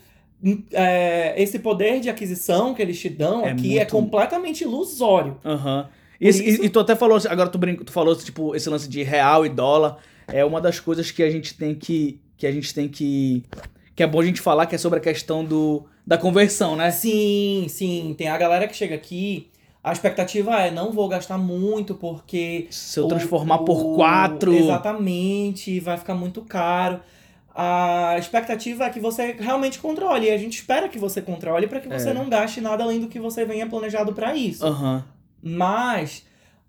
é, esse poder de aquisição que eles te dão É aqui é muito- completamente ilusório. Aham. Por E, isso- e, e tu até falou, agora tu, brinco, tu falou, tipo, esse lance de real e dólar. É uma das coisas que a gente tem que. Que a gente tem que. Que é bom a gente falar, que é sobre a questão do, da conversão, né? Sim, sim. Tem a galera que chega aqui. A expectativa é, não vou gastar muito porque Se eu o- transformar por o- quatro. Exatamente, vai ficar muito caro. A expectativa é que você realmente controle. E a gente espera que você controle para que você É. não gaste nada além do que você venha planejado para isso. Aham. Mas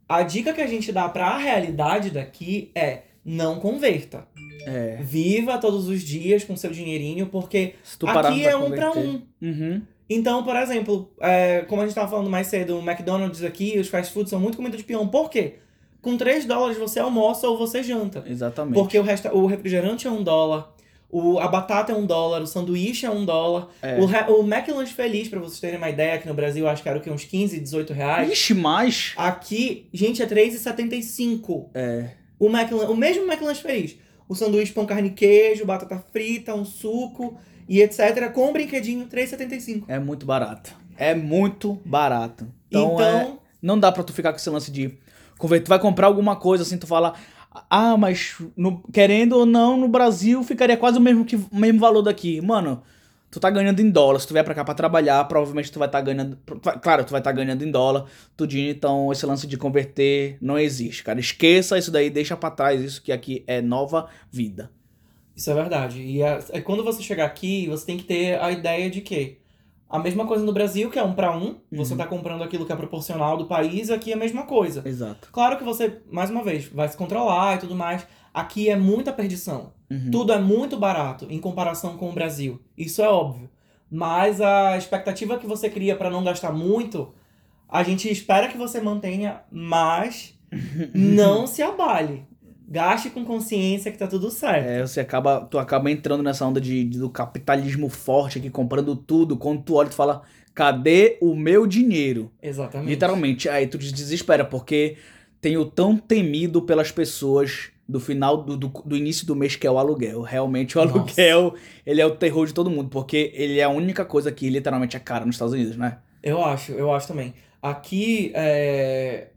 a dica que a gente dá para a realidade daqui é não converta. É. Viva todos os dias com seu dinheirinho, porque aqui é um para um. Uhum. Então, por exemplo, é, como a gente tava falando mais cedo, o McDonald's aqui, os fast foods são muito comida de peão. Por quê? Com 3 dólares você almoça ou você janta. Exatamente. Porque o, resta o refrigerante é um dólar, o, a batata é um dólar, o sanduíche é um dólar. É. O, o McLanche Feliz, pra vocês terem uma ideia, aqui no Brasil acho que era o quê? Uns 15, 18 reais. Ixi, mais. Aqui, gente, é R$3,75. É. O, o mesmo McLanche Feliz. O sanduíche pão, carne e queijo, batata frita, um suco e etc. Com um brinquedinho, R$3,75. É muito barato. É muito barato. Então, Então, é- não dá pra tu ficar com esse lance de. Tu vai comprar alguma coisa assim, tu fala. Ah, mas no- querendo ou não, no Brasil ficaria quase o mesmo, que, o mesmo valor daqui. Mano, tu tá ganhando em dólar. Se tu vier pra cá pra trabalhar, provavelmente tu vai estar ganhando. Claro, tu vai estar ganhando em dólar, tudinho. Então, esse lance de converter não existe, cara. Esqueça isso daí, deixa pra trás isso que aqui é nova vida. Isso é verdade. E é quando você chegar aqui, você tem que ter a ideia de que a mesma coisa no Brasil, que é um para um, você Uhum. tá comprando aquilo que é proporcional do país, aqui é a mesma coisa. Exato. Claro que você, mais uma vez, vai se controlar e tudo mais. Aqui é muita perdição. Uhum. Tudo é muito barato em comparação com o Brasil. Isso é óbvio. Mas a expectativa que você cria para não gastar muito, a gente espera que você mantenha, mas não se abale. Gaste com consciência que tá tudo certo. É, você acaba, tu acaba entrando nessa onda de, de- do capitalismo forte aqui, comprando tudo. Quando tu olha, tu fala, cadê o meu dinheiro? Exatamente. Literalmente. Aí tu te desespera, porque tem o tão temido pelas pessoas do final do, do, do início do mês, que é o aluguel. Realmente, o Nossa. aluguel, ele é o terror de todo mundo, porque ele é a única coisa que literalmente é cara nos Estados Unidos, né? Eu acho, eu acho também. Aqui, é...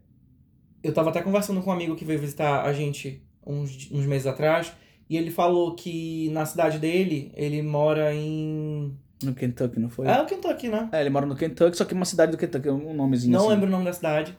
eu tava até conversando com um amigo que veio visitar a gente uns, uns meses atrás, e ele falou que na cidade dele, ele mora em. No Kentucky, não foi? É o Kentucky, né? É, ele mora no Kentucky, só que uma cidade do Kentucky, um nomezinho Não assim. lembro o nome da cidade.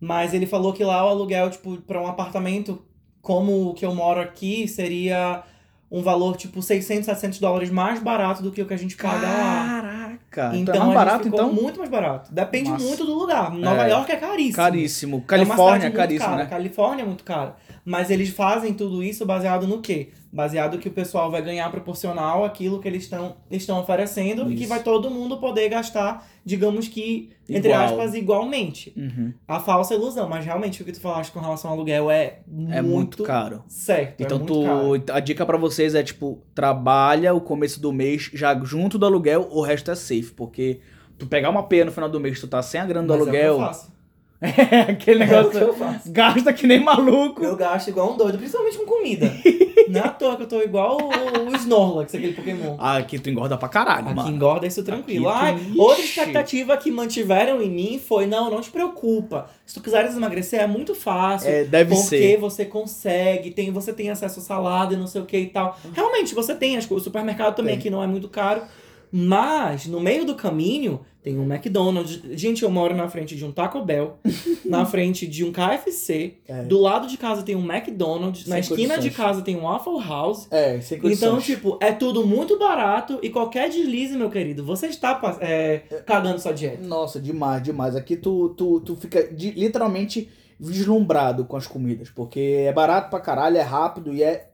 Mas ele falou que lá o aluguel, tipo, pra um apartamento como o que eu moro aqui, seria um valor, tipo, 600, 700 dólares mais barato do que o que a gente paga lá. Caraca! Então, Então, é mais barato, então? muito mais barato. Depende Massa. muito do lugar. Nova É. York é caríssimo. Caríssimo. É Califórnia é muito caríssimo, cara. né? Califórnia é muito cara. Mas eles fazem tudo isso baseado no quê? Baseado que o pessoal vai ganhar proporcional àquilo que eles estão estão oferecendo e que Isso. vai todo mundo poder gastar, digamos que, entre Igual. aspas, igualmente. Uhum. A falsa ilusão. Mas realmente o que tu falaste com relação ao aluguel é muito, É muito caro. certo. Então é muito caro. tu, a dica pra vocês é tipo, trabalha o começo do mês já junto do aluguel, o resto é safe, porque tu pegar uma peia no final do mês, tu tá sem a grana do Mas É o que eu aluguel, faço. É aquele É o que negócio, eu faço. gasta que nem maluco. Eu gasto igual um doido, principalmente com comida. Não é à toa que eu tô igual o, o Snorlax, aquele Pokémon. Ah, aqui tu engorda pra caralho, Aqui mano. engorda isso tranquilo. Aqui Ai, tu- outra expectativa que mantiveram em mim foi: não, não te preocupa. Se tu quiseres emagrecer, é muito fácil. É, deve porque ser. você consegue, tem, você tem acesso a salada e não sei o que e tal. Realmente, você tem, acho que o supermercado também Tem. aqui não é muito caro. Mas, no meio do caminho, tem um McDonald's. Gente, eu moro na frente de um Taco Bell, na frente de um KFC. É. Do lado de casa tem um McDonald's. na Sem esquina de condições. casa tem um Waffle House. É, sem Então, tipo, é tudo muito barato e qualquer deslize, meu querido, você está é, cagando sua dieta. Nossa, demais, demais. Aqui tu, tu, tu fica de- literalmente vislumbrado com as comidas, porque é barato pra caralho, é rápido e é,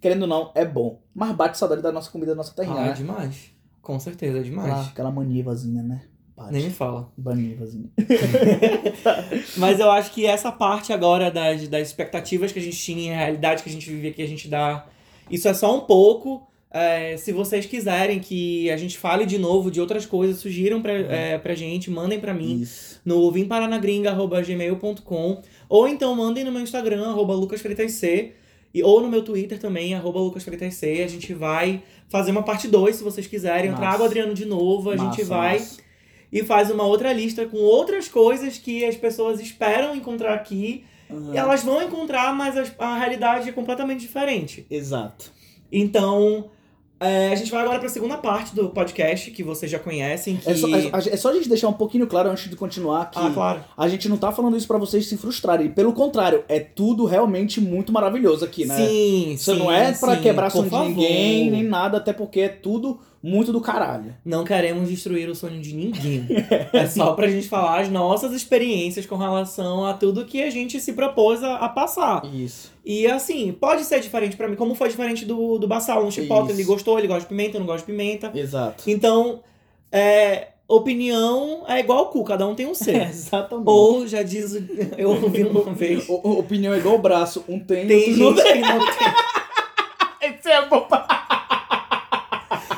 querendo ou não, é bom. Mas bate saudade da nossa comida da nossa terrinha, Ah, né? demais. Com certeza, é demais. Aquela, aquela manivazinha, né? Bate. Nem me fala. Manivazinha. Mas eu acho que essa parte agora das, das expectativas que a gente tinha, a realidade que a gente vive aqui, a gente dá. Isso é só um pouco. É, se vocês quiserem que a gente fale de novo de outras coisas, sugiram pra, é, pra gente, mandem pra mim Isso. no vimparanagringa.gmail.com ou então mandem no meu Instagram, arroba lucasfreitasc, e, ou no meu Twitter também, arroba lucasfreitasc. A gente vai fazer uma parte 2, se vocês quiserem. Eu trago o Adriano de novo, a gente Massa, vai massa. e faz uma outra lista com outras coisas que as pessoas esperam encontrar aqui. Uhum. E elas vão encontrar, mas as- a realidade é completamente diferente. Exato. Então, É, a gente vai agora pra segunda parte do podcast, que vocês já conhecem. Que... É, só, é, é só a gente deixar um pouquinho claro antes de continuar que Ah, claro. a gente não tá falando isso pra vocês se frustrarem. Pelo contrário, é tudo realmente muito maravilhoso aqui, né? Sim, Isso sim, não é pra sim, quebrar sonho de ninguém, nem nada, até porque é tudo muito do caralho. Não queremos destruir o sonho de ninguém. é só pra gente falar as nossas experiências com relação a tudo que a gente se propôs a, a passar. Isso. E assim, pode ser diferente pra mim, como foi diferente do, do Bassal, um chipotle, Isso. ele gostou, ele gosta de pimenta, eu não gosto de pimenta. Exato. Então, é, opinião é igual o cu, cada um tem um ser. Exatamente. Ou, já diz, eu ouvi uma vez, O- opinião é igual o braço, um tem, tem outro não gente que não tem. Esse é bom pra...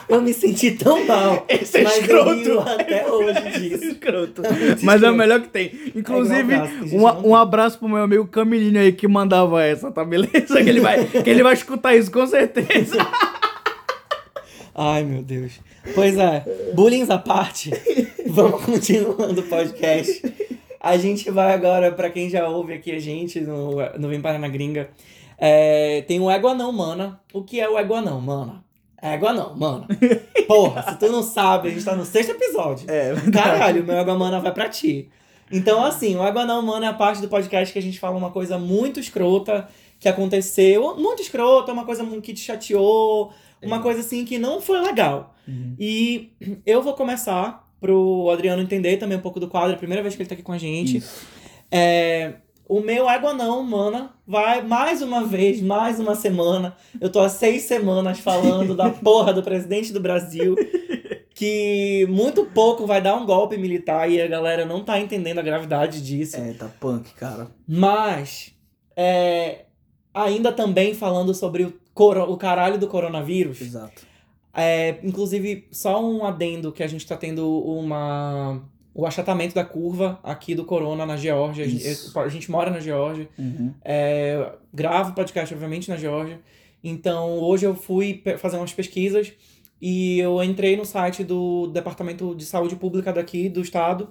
Eu me senti tão mal. Esse é mas escroto. até hoje disso. Escroto. Mas é o melhor que tem. Inclusive, É igual abraço, um, um abraço pro meu amigo Camilinho aí que mandava essa, tá beleza? Que ele vai, que ele vai escutar isso com certeza. Ai, meu Deus. Pois é, bullying à parte, vamos continuando o podcast. A gente vai agora, pra quem já ouve aqui a gente no, no Vem Para na Gringa, é, tem o Égua Não, mana. O que é o Égua Não, mana? Égua Não, mana. Porra, se tu não sabe, a gente tá no sexto episódio. É, Caralho, o meu Água Mana vai pra ti. Então, assim, o Água Não Mana é a parte do podcast que a gente fala uma coisa muito escrota que aconteceu. Muito escrota, uma coisa que te chateou, uma É. coisa assim que não foi legal. Uhum. E eu vou começar pro Adriano entender também um pouco do quadro, é a primeira vez que ele tá aqui com a gente. Isso. É, o meu Égua Não, mana, vai mais uma vez, mais uma semana. Eu tô há seis semanas falando da porra do presidente do Brasil. Que muito pouco vai dar um golpe militar e a galera não tá entendendo a gravidade disso. É, tá punk, cara. Mas, é, ainda também falando sobre o, coro- o caralho do coronavírus. Exato. É, inclusive, só um adendo que a gente tá tendo uma. O achatamento da curva aqui do corona na Geórgia. A gente- mora na Geórgia. Uhum. É, gravo podcast, obviamente, na Geórgia. Então, hoje eu fui fazer umas pesquisas e eu entrei no site do Departamento de Saúde Pública daqui, do estado,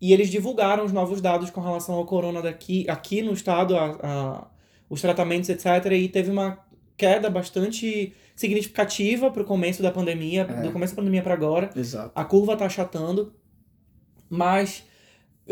e eles divulgaram os novos dados com relação ao corona daqui, aqui no estado, a, a- os tratamentos, etc. E teve uma queda bastante significativa pro começo da pandemia, É. do começo da pandemia para agora. Exato. A curva tá achatando, mas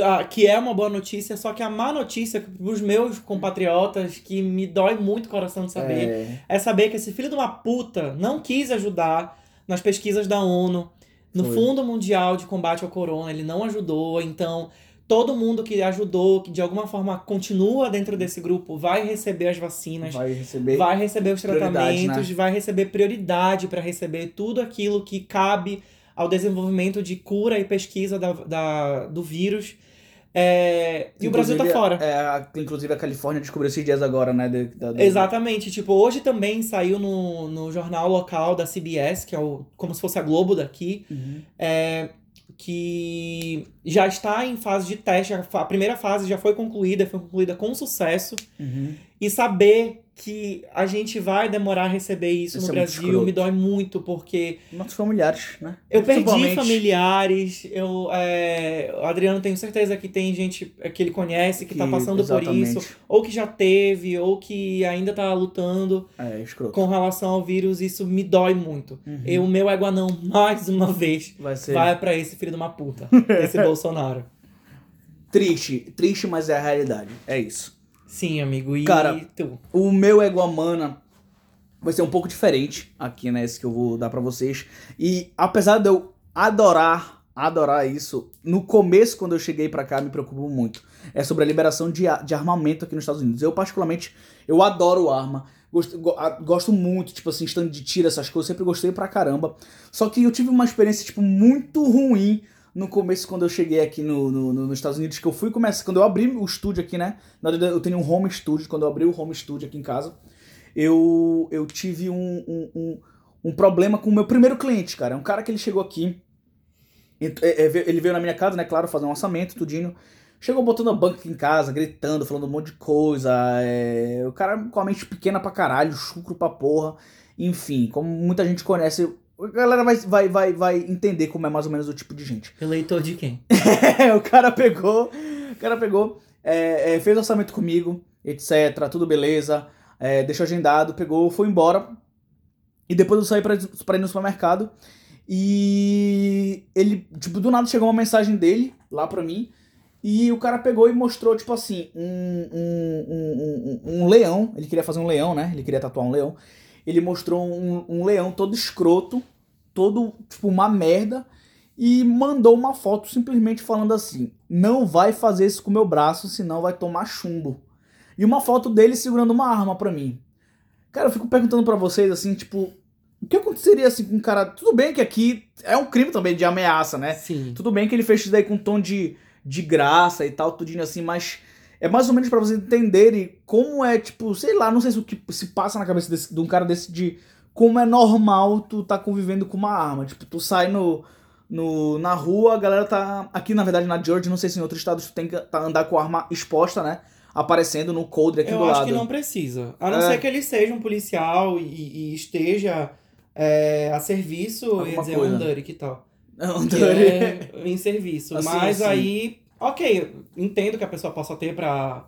ah, que é uma boa notícia, só que a má notícia pros meus compatriotas, que me dói muito o coração de saber, É, é saber que esse filho de uma puta não quis ajudar nas pesquisas da ONU, no Foi. Fundo Mundial de Combate ao Corona, ele não ajudou, então todo mundo que ajudou, que de alguma forma continua dentro desse grupo, vai receber as vacinas, vai receber. vai receber os prioridade, tratamentos, né? vai receber prioridade para receber tudo aquilo que cabe ao desenvolvimento de cura e pesquisa da, da- do vírus. É, e o Brasil tá fora. É, inclusive a Califórnia descobriu esses dias agora, né? de- Exatamente. Tipo, hoje também saiu no, no jornal local da CBS, que é o, como se fosse a Globo daqui, Uhum. é, que já está em fase de teste. A a primeira fase já foi concluída, foi concluída com sucesso. Uhum. E saber que a gente vai demorar a receber isso, Isso no é Brasil me dói muito, porque Nossos familiares, né? eu perdi familiares, eu, é, o Adriano tenho certeza que tem gente é, que ele conhece que, tá Que- passando por exatamente. isso, ou que já teve, ou que ainda tá lutando É, escroto. com relação ao vírus, isso me dói muito. Uhum. E o meu Eguanão, mais uma vez, Vai ser vai pra esse filho de uma puta, esse Bolsonaro. triste. Triste, mas é a realidade. É isso. Sim, amigo, e Cara, tu? O meu Eguamana vai ser um pouco diferente aqui, né? Esse que eu vou dar pra vocês. E apesar de eu adorar, adorar isso, no começo, quando eu cheguei pra cá, me preocupou muito. É sobre a liberação de, de armamento aqui nos Estados Unidos. Eu, particularmente, eu adoro arma. Gosto, gosto muito, tipo assim, stand de tiro, essas coisas. Sempre gostei pra caramba. Só que eu tive uma experiência, tipo, muito ruim no começo, quando eu cheguei aqui no, no- no- nos Estados Unidos, que eu fui começar. Quando eu abri o estúdio aqui, né? Eu tenho um home studio. Quando eu abri o home studio aqui em casa, eu, eu tive um, um, um, um problema com o meu primeiro cliente, cara. É um cara que ele chegou aqui. é, é, Ele veio na minha casa, né? Claro, fazer um orçamento, tudinho. Chegou botando a banca aqui em casa, gritando, falando um monte de coisa. é, O cara com a mente pequena pra caralho, chucro pra porra. Enfim, como muita gente conhece, a galera vai, vai, vai, vai entender como é mais ou menos o tipo de gente. Eleitor de quem? É, o cara pegou, o cara pegou, é, é, fez orçamento comigo, etc, tudo beleza, é, deixou agendado, pegou, foi embora. E depois eu saí pra, pra ir no supermercado. E ele, tipo, do nada chegou uma mensagem dele lá pra mim. E o cara pegou e mostrou, tipo assim, um, um, um, um, um leão. Ele queria fazer um leão, né? Ele queria tatuar um leão. Ele mostrou um, um leão todo escroto, todo, tipo, uma merda. E mandou uma foto simplesmente falando assim: Não vai fazer isso com o meu braço, senão vai tomar chumbo. E uma foto dele segurando uma arma pra mim. Cara, eu fico perguntando pra vocês, assim, tipo, o que aconteceria assim com um cara. Tudo bem que aqui é um crime também de ameaça, né? Sim. Tudo bem que ele fez isso daí com um tom de, de graça e tal, tudinho assim, mas é mais ou menos pra vocês entenderem como é, tipo, sei lá, não sei se o que se passa na cabeça desse, de um cara desse de como é normal tu tá convivendo com uma arma. Tipo, tu sai no, no, na rua, a galera tá. Aqui, na verdade, na Georgia, não sei se em outros estados tu tem que tá, andar com a arma exposta, né? Aparecendo no coldre aqui Eu do acho lado. que não precisa. A não É. ser que ele seja um policial e, e esteja é, a serviço, eu ia Alguma dizer coisa. um Derek e tal. Não, Que é em serviço. Assim, Mas assim. aí, ok, entendo que a pessoa possa ter pra,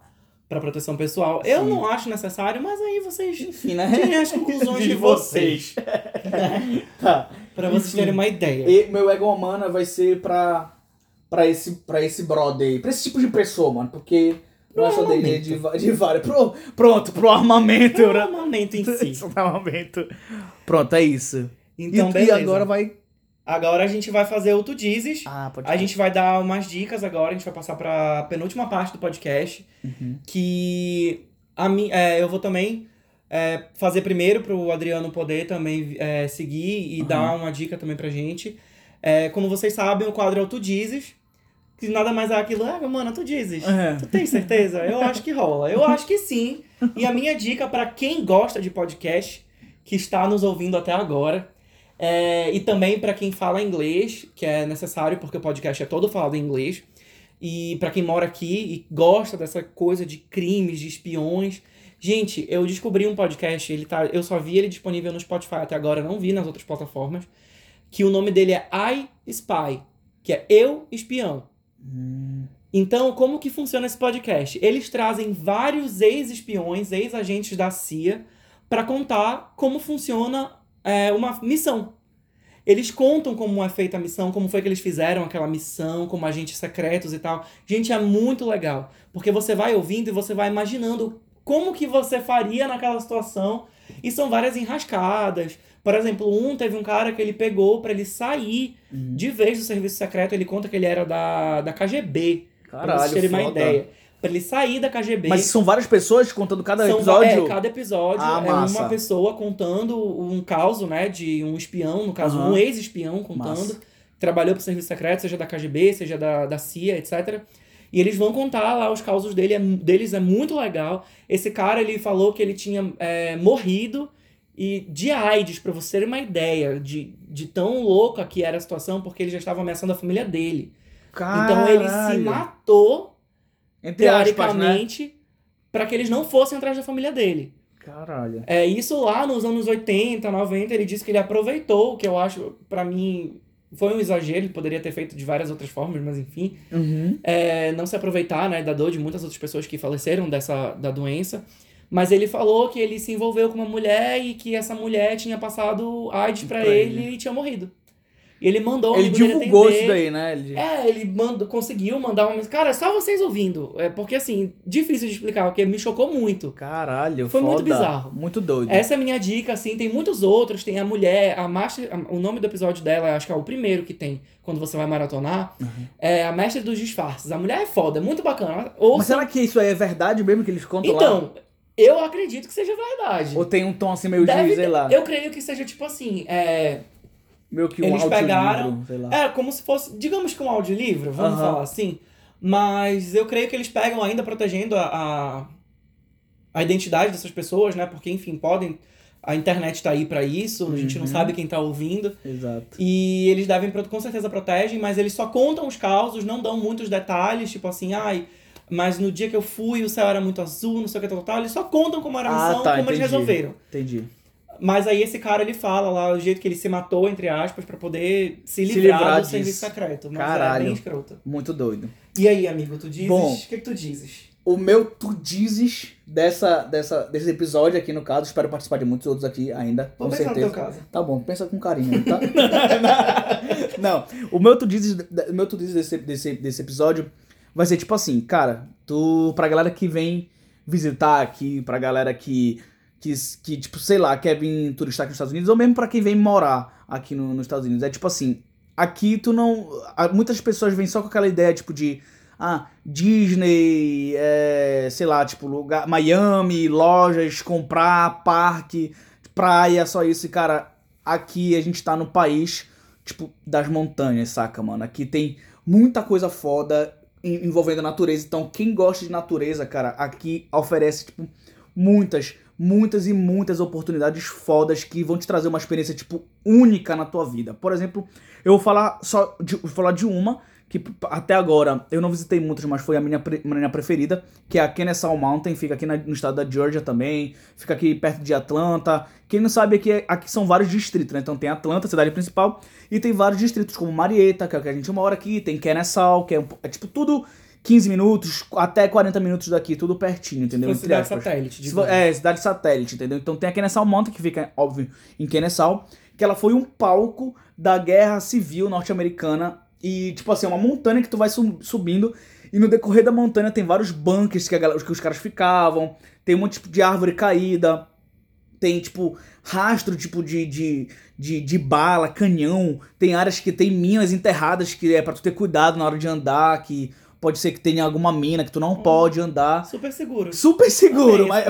pra proteção pessoal. Eu Sim. não acho necessário, mas aí vocês Enfim, né? tirem as conclusões de vocês. tá. Pra vocês Enfim. terem uma ideia. E meu ego humana vai ser pra, pra, esse, pra esse brother aí, pra esse tipo de pessoa, mano, porque é só é de, de vários. Pro, pronto, pro armamento, É né? armamento em si. Pro armamento. Pronto, é isso. Então, e, e agora vai. Agora a gente vai fazer o Tu Dizes. Ah, pode A gente vai dar umas dicas agora, a gente vai passar pra penúltima parte do podcast. Uhum. Que a mi, é, eu vou também é, fazer primeiro pro Adriano poder também é, seguir e Uhum. dar uma dica também pra gente. É, como vocês sabem, o quadro é o Tu Dizes. Que nada mais é aquilo, ah, mano, tu dizes. É. Tu tem certeza? Eu acho que rola. Eu acho que sim. E a minha dica pra quem gosta de podcast, que está nos ouvindo até agora, é, e também pra quem fala inglês, que é necessário porque o podcast é todo falado em inglês, e pra quem mora aqui e gosta dessa coisa de crimes, de espiões. Gente, eu descobri um podcast, ele tá, eu só vi ele disponível no Spotify até agora, não vi nas outras plataformas, que o nome dele é I Spy, que é Eu Espião. Hum, Então, como que funciona esse podcast? Eles trazem vários ex-espiões, ex-agentes da CIA, para contar como funciona é, uma missão. Eles contam como é feita a missão, como foi que eles fizeram aquela missão, como agentes secretos e tal. Gente, é muito legal. Porque você vai ouvindo e você vai imaginando como que você faria naquela situação. E são várias enrascadas. Por exemplo, um teve um cara que ele pegou para ele sair hum. de vez do serviço secreto. Ele conta que ele era da, da KGB. pra Caralho, vocês terem uma ideia. Pra ele sair da KGB. Mas são várias pessoas contando cada São- episódio? É, cada episódio Ah, é massa. uma pessoa contando um caso, né, de um espião, no caso, um ex-espião contando. Massa. Trabalhou pro serviço secreto, seja da KGB, seja da, da CIA, etc. E eles vão contar lá os causos dele, é, deles, é muito legal. Esse cara, ele falou que ele tinha é, morrido e de AIDS, pra você ter uma ideia de, de tão louca que era a situação, porque ele já estava ameaçando a família dele. Então ele se Caralho. matou Entre aspas, né? teoricamente, pra que eles não fossem atrás da família dele. Caralho. É, isso lá nos anos 80, 90, ele disse que ele aproveitou, que eu acho, pra mim, foi um exagero, ele poderia ter feito de várias outras formas, mas enfim. Uhum. É, não se aproveitar, né, da dor de muitas outras pessoas que faleceram dessa, da doença. Mas ele falou que ele se envolveu com uma mulher e que essa mulher tinha passado AIDS pra, Pra ele, ele. e tinha morrido. E ele mandou o Ele divulgou atender. isso daí, né? Ele... É, ele mandou, conseguiu mandar uma. Cara, só vocês ouvindo. É porque assim, difícil de explicar, porque me chocou muito. Caralho, Foi muito foda. bizarro. Muito doido. Essa é a minha dica, assim, tem muitos outros. Tem a mulher, a master, a- o nome do episódio dela, acho que é o primeiro que tem, quando você vai maratonar, é a mestre dos disfarces. A mulher é foda, é muito bacana. Ouça- Mas será que isso aí é verdade mesmo que eles contam lá? Então, eu acredito que seja verdade. Ou tem um tom assim meio Deve de, sei lá, Eu creio que seja tipo assim, é, meio que um eles pegaram- sei lá. É, como se fosse, digamos que um audiolivro, vamos Aham. falar assim. Mas eu creio que eles pegam ainda protegendo a, a, a identidade dessas pessoas, né? Porque, enfim, podem. A internet tá aí pra isso, a gente não Uhum. sabe quem tá ouvindo. Exato. E eles devem, com certeza protegem, mas eles só contam os causos, não dão muitos detalhes, tipo assim, ai. Mas no dia que eu fui, o céu era muito azul, não sei o que, tal, tal. Eles só contam como era a Ah, missão, tá, como eles entendi. resolveram. Entendi. Mas aí esse cara, ele fala lá o jeito que ele se matou, entre aspas, pra poder se Se livrar, livrar do disso. serviço secreto. Mas é Caralho. bem escroto. Muito doido. E aí, amigo, tu dizes? Bom. O que, que tu dizes? o meu tu dizes dessa, dessa, desse episódio aqui no caso. Espero participar de muitos outros aqui ainda. Vou com pensar no certeza. teu caso. Tá bom, pensa com carinho, tá? não, o meu tu dizes, o meu tu dizes desse, desse, desse episódio vai ser tipo assim, cara, tu, pra galera que vem visitar aqui, pra galera que, que, que tipo, sei lá, quer vir turistar aqui nos Estados Unidos, ou mesmo pra quem vem morar aqui no- nos Estados Unidos, é tipo assim, aqui tu não, muitas pessoas vêm só com aquela ideia, tipo, de, ah, Disney, é, sei lá, tipo, lugar, Miami, lojas, comprar, parque, praia, só isso. E, cara, aqui a gente tá no país, tipo, das montanhas, saca, mano? Aqui tem muita coisa foda en- envolvendo a natureza. Então, quem gosta de natureza, cara, aqui oferece, tipo, muitas, muitas e muitas oportunidades fodas que vão te trazer uma experiência, tipo, única na tua vida. Por exemplo, eu vou falar só de, vou falar de uma que até agora eu não visitei muitas, mas foi a minha, minha preferida, que é a Kennesaw Mountain, fica aqui na- no estado da Georgia também, fica aqui perto de Atlanta. Quem não sabe aqui, é- aqui são vários distritos, né? Então tem Atlanta, cidade principal, e tem vários distritos como Marietta, que é o que a gente mora aqui, tem Kennesaw, que é, é tipo tudo 15 minutos até 40 minutos daqui, tudo pertinho, entendeu? Entre cidade satélite. Se É, cidade satélite, entendeu? Então tem a Kennesaw Mountain, que fica, óbvio, em Kennesaw, que ela foi um palco da guerra civil norte-americana. E, tipo assim, é uma montanha que tu vai su- subindo. E no decorrer da montanha tem vários bunkers que, galera- que os caras ficavam. Tem um monte tipo, de árvore caída. Tem, tipo, rastro tipo de, de, de, de bala, canhão. Tem áreas que tem minas enterradas que é pra tu ter cuidado na hora de andar. Que pode ser que tenha alguma mina que tu não pode andar. Super seguro. Super seguro, mas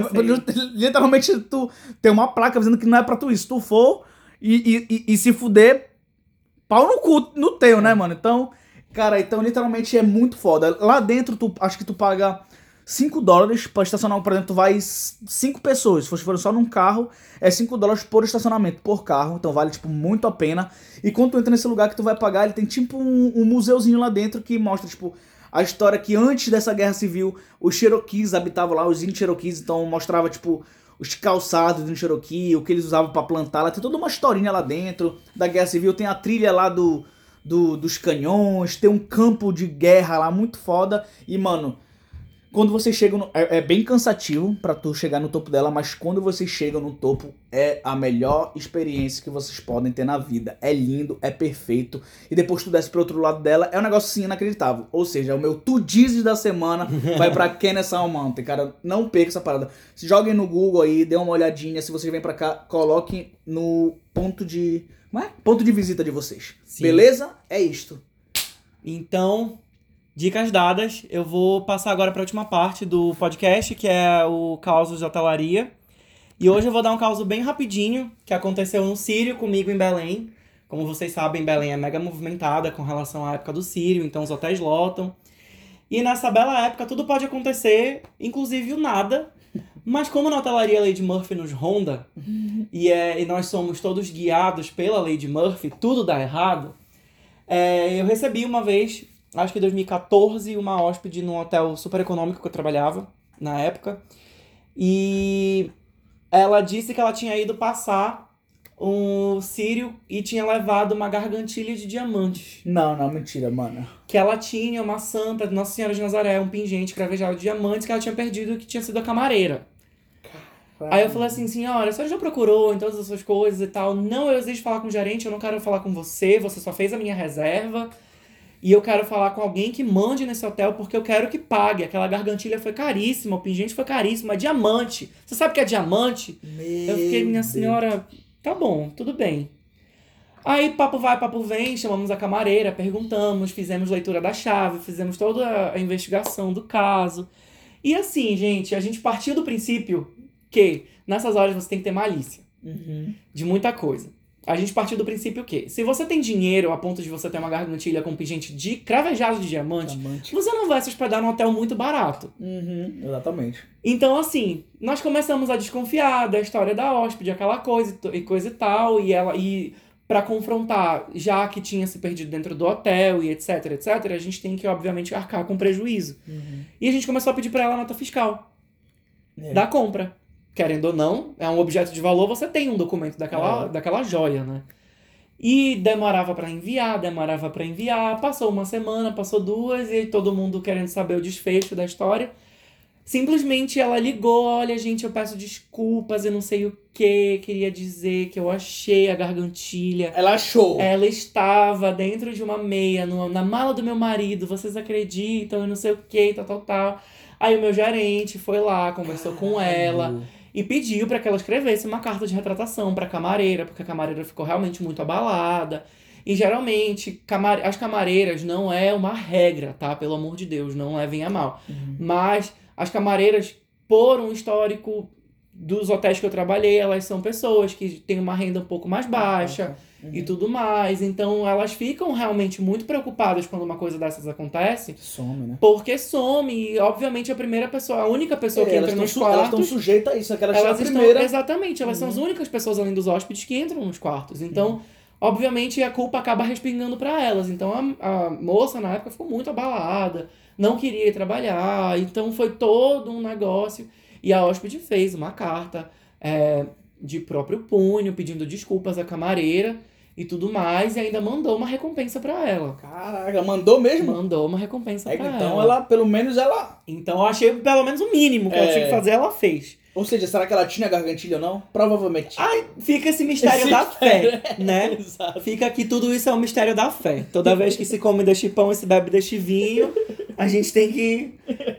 literalmente tu tem uma placa dizendo que não é pra tu ir. Se tu for e, e, e- e se fuder, pau no cu no teu, né, mano? Então, cara, então literalmente é muito foda. Lá dentro, tu acho que tu paga 5 dólares pra estacionar, por exemplo, tu vai 5 pessoas. Se for só num carro, é 5 dólares por estacionamento, por carro. Então vale, tipo, muito a pena. E quando tu entra nesse lugar que tu vai pagar, ele tem tipo um, um museuzinho lá dentro que mostra, tipo, a história que antes dessa guerra civil, os Cherokees habitavam lá, os índios Cherokees, então mostrava, tipo, os calçados do Cherokee, o que eles usavam pra plantar. Lá tem toda uma historinha lá dentro da guerra civil. Tem a trilha lá do, do dos canhões, tem um campo de guerra lá muito foda. E, mano, quando você chega no, é, é bem cansativo pra tu chegar no topo dela, mas quando você chega no topo é a melhor experiência que vocês podem ter na vida. É lindo, é perfeito. E depois tu desce pro outro lado dela, é um negócio assim inacreditável. Ou seja, o meu tu dizes da semana vai pra Kennesaw Mountain, cara. Não perca essa parada. Se joguem no Google aí, dê uma olhadinha. Se vocês vêm pra cá, coloquem no ponto de, não é? Ponto de visita de vocês. Sim. Beleza? É isto. Então, dicas dadas. Eu vou passar agora para a última parte do podcast, que é o Causos de Hotelaria. E hoje eu vou dar um caso bem rapidinho, que aconteceu no Sírio comigo em Belém. Como vocês sabem, Belém é mega movimentada com relação à época do Sírio, então os hotéis lotam. E nessa bela época tudo pode acontecer, inclusive o nada. Mas como na hotelaria Lady Murphy nos ronda, e, é, e nós somos todos guiados pela Lady Murphy, tudo dá errado. É, eu recebi uma vez, acho que em 2014, uma hóspede num hotel super econômico que eu trabalhava na época. E ela disse que ela tinha ido passar um sírio e tinha levado uma gargantilha de diamantes. Não, não, mentira, mano. Que ela tinha uma santa, Nossa Senhora de Nazaré, um pingente cravejado de diamantes que ela tinha perdido e que tinha sido a camareira. Aí eu falei assim, senhora, a senhora já procurou em todas as suas coisas e tal? Não, eu exijo falar com o gerente, eu não quero falar com você, você só fez a minha reserva. E eu quero falar com alguém que mande nesse hotel porque eu quero que pague. Aquela gargantilha foi caríssima, o pingente foi caríssimo, é diamante. Você sabe que é diamante? Eu fiquei, minha senhora, tá bom, tudo bem. Aí, papo vai, papo vem, chamamos a camareira, perguntamos, fizemos leitura da chave, fizemos toda a investigação do caso. E assim, gente, a gente partiu do princípio que nessas horas você tem que ter malícia Uhum. de muita coisa. A gente partiu do princípio que, se você tem dinheiro a ponto de você ter uma gargantilha com pingente de cravejado de diamante, Diamante. você não vai se hospedar num hotel muito barato. Uhum, exatamente. Então, assim, nós começamos a desconfiar da história da hóspede, aquela coisa e coisa e tal, e ela e para confrontar, já que tinha se perdido dentro do hotel e etc, etc, a gente tem que obviamente arcar com prejuízo. E a gente começou a pedir para ela a nota fiscal É. da compra. Querendo ou não, é um objeto de valor, você tem um documento daquela, É. daquela joia, né? E demorava para enviar, demorava para enviar, passou uma semana, passou duas, e todo mundo querendo saber o desfecho da história. Simplesmente ela ligou, olha, gente, eu peço desculpas, eu não sei o que, queria dizer que eu achei a gargantilha. Ela achou. Ela estava dentro de uma meia, no- na mala do meu marido, vocês acreditam, eu não sei o que, tal, tal, tal. Aí o meu gerente foi lá, conversou com ela e pediu para que ela escrevesse uma carta de retratação para a camareira, porque a camareira ficou realmente muito abalada. E geralmente, camare... as camareiras não é uma regra, tá? Pelo amor de Deus, não levem a mal. Mas as camareiras, por um histórico dos hotéis que eu trabalhei, elas são pessoas que têm uma renda um pouco mais baixa e tudo mais. Então elas ficam realmente muito preocupadas quando uma coisa dessas acontece. Some, né? Porque some, e obviamente a primeira pessoa, a única pessoa que É, elas entra nos su- elas estão quartos. sujeitas a isso, aquelas Elas são a estão, primeira. exatamente, elas são as únicas pessoas além dos hóspedes que entram nos quartos. Então, obviamente, a culpa acaba respingando para elas. Então, a, a moça na época ficou muito abalada, não queria ir trabalhar. Então, foi todo um negócio. E a hóspede fez uma carta é, de próprio punho, pedindo desculpas à camareira e tudo mais, e ainda mandou uma recompensa para ela. Caraca, mandou mesmo? Mandou uma recompensa É, pra então ela. ela, pelo menos ela. Então eu achei pelo menos o mínimo que ela É. tinha que fazer, ela fez. Ou seja, será que ela tinha gargantilha ou não? Provavelmente. Ai, fica esse mistério Esse da mistério, fé, né? Exato. Fica aqui, tudo isso é um mistério da fé. Toda vez que se come deste pão e se bebe deste vinho, a gente tem que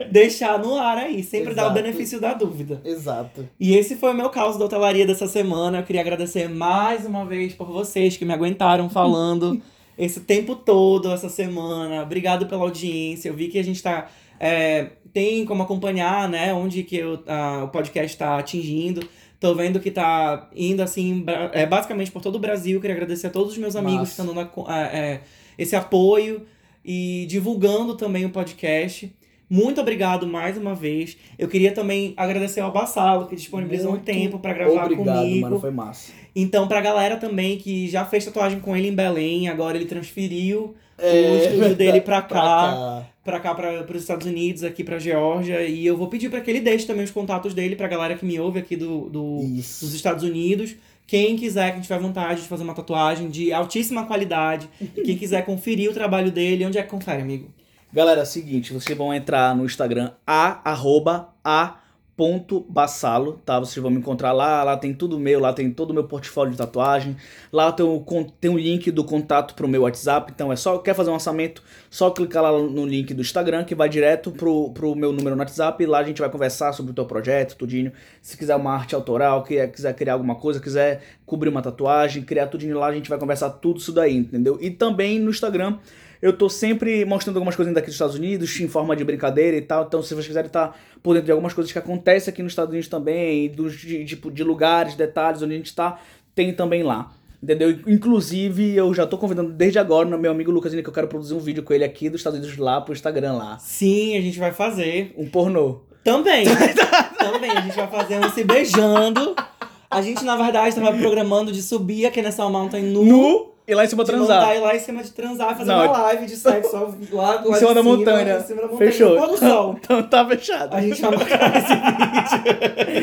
deixar no ar aí, sempre dar o Exato. benefício da dúvida. Exato. E esse foi o meu caos da hotelaria dessa semana. Eu queria agradecer mais uma vez por vocês que me aguentaram falando esse tempo todo, essa semana. Obrigado pela audiência. Eu vi que a gente tá. É, tem como acompanhar, né, onde que eu- a- o podcast está atingindo. Tô vendo que tá indo assim, é, basicamente por todo o Brasil. Queria agradecer a todos os meus amigos que estão dando a é, esse apoio e divulgando também o podcast. Muito obrigado mais uma vez. Eu queria também agradecer ao Bassalo, que disponibilizou um Muito tempo pra gravar Obrigado, comigo. mano. Foi massa. Então, pra galera também que já fez tatuagem com ele em Belém, agora ele transferiu o É, estúdio dele pra cá, cá. Pra cá, pra, pros Estados Unidos, aqui pra Geórgia. E eu vou pedir pra que ele deixe também os contatos dele pra galera que me ouve aqui do, do, dos Estados Unidos. Quem quiser, quem tiver vontade de fazer uma tatuagem de altíssima qualidade, e quem quiser conferir o trabalho dele, onde é que confere, amigo? Galera, é o seguinte, vocês vão entrar no Instagram a arroba a ponto Bassalo, tá? Vocês vão me encontrar lá, lá tem tudo meu, lá tem todo o meu portfólio de tatuagem, lá tem o tem um link do contato pro meu WhatsApp, então é só, quer fazer um orçamento, só clicar lá no link do Instagram que vai direto pro, pro meu número no WhatsApp e lá a gente vai conversar sobre o teu projeto, tudinho, se quiser uma arte autoral, que- quiser criar alguma coisa, quiser cobrir uma tatuagem, criar tudinho lá, a gente vai conversar tudo isso daí, entendeu? E também no Instagram eu tô sempre mostrando algumas coisinhas daqui dos Estados Unidos, em forma de brincadeira e tal. Então, se vocês quiserem estar por dentro de algumas coisas que acontecem aqui nos Estados Unidos também, dos, de, tipo, de lugares, detalhes onde a gente tá, tem também lá. Entendeu? Inclusive, eu já tô convidando desde agora no meu amigo Lucas, que eu quero produzir um vídeo com ele aqui dos Estados Unidos lá pro Instagram lá. Sim, a gente vai fazer. Um pornô. Também. Também. A gente vai fazer um se beijando. A gente, na verdade, tava programando de subir aqui nessa mountain nu. Nu e lá em cima de transar. montar e lá em cima de transar, fazer Não, uma live de sexo ao- lá, lá Em cima da montanha. Em cima da montanha. Fechou. No pôr do sol. Então tá fechado. A gente vai marcar esse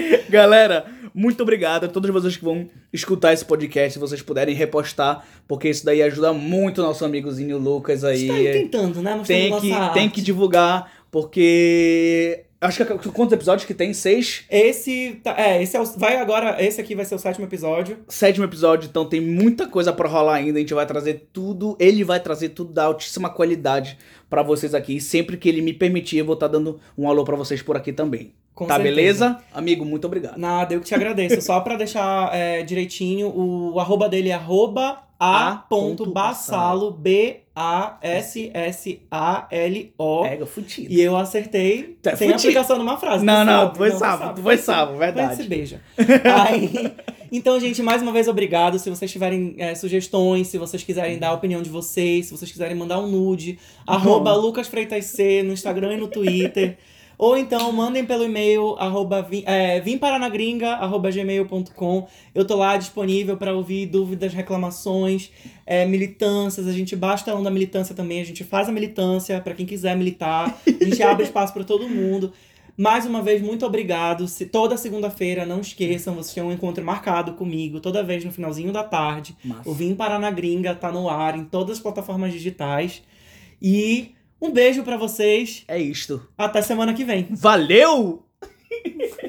vídeo. Galera, muito obrigado a todos vocês que vão escutar esse podcast, se vocês puderem repostar, porque isso daí ajuda muito o nosso amigozinho Lucas aí. Tá aí tentando, né? Mostrando tem que, tem que divulgar, porque. Acho que quantos episódios que tem? Seis? Esse, tá- é, esse é o, vai agora, esse aqui vai ser o sétimo episódio. Sétimo episódio, então tem muita coisa pra rolar ainda. A gente vai trazer tudo, ele vai trazer tudo da altíssima qualidade pra vocês aqui. E sempre que ele me permitir, eu vou estar dando um alô pra vocês por aqui também. Com tá certeza. beleza? Amigo, muito obrigado. Nada, eu que te agradeço. Só pra deixar é, direitinho, o arroba dele é arroba a.bassalo, B-A-S-S-A-L-O. Pega fudido. E eu acertei Tá sem fudido. aplicação numa frase. Não, não, tu foi salvo, tu foi salvo, verdade. se beija. Aí, então, gente, mais uma vez, obrigado. Se vocês tiverem é, sugestões, se vocês quiserem dar a opinião de vocês, se vocês quiserem mandar um nude, arroba Lucas Freitas C no Instagram e no Twitter. Ou então, mandem pelo e-mail, arroba vim, é. Eu tô lá disponível para ouvir dúvidas, reclamações, é, militâncias. A gente basta um da militância também. A gente faz a militância para quem quiser militar. A gente abre espaço para todo mundo. Mais uma vez, muito obrigado. Se, toda segunda-feira, não esqueçam, vocês têm um encontro marcado comigo, toda vez no finalzinho da tarde. Massa. O Vim Parar na Gringa tá no ar em todas as plataformas digitais. E um beijo para vocês. É isto. Até semana que vem. Valeu!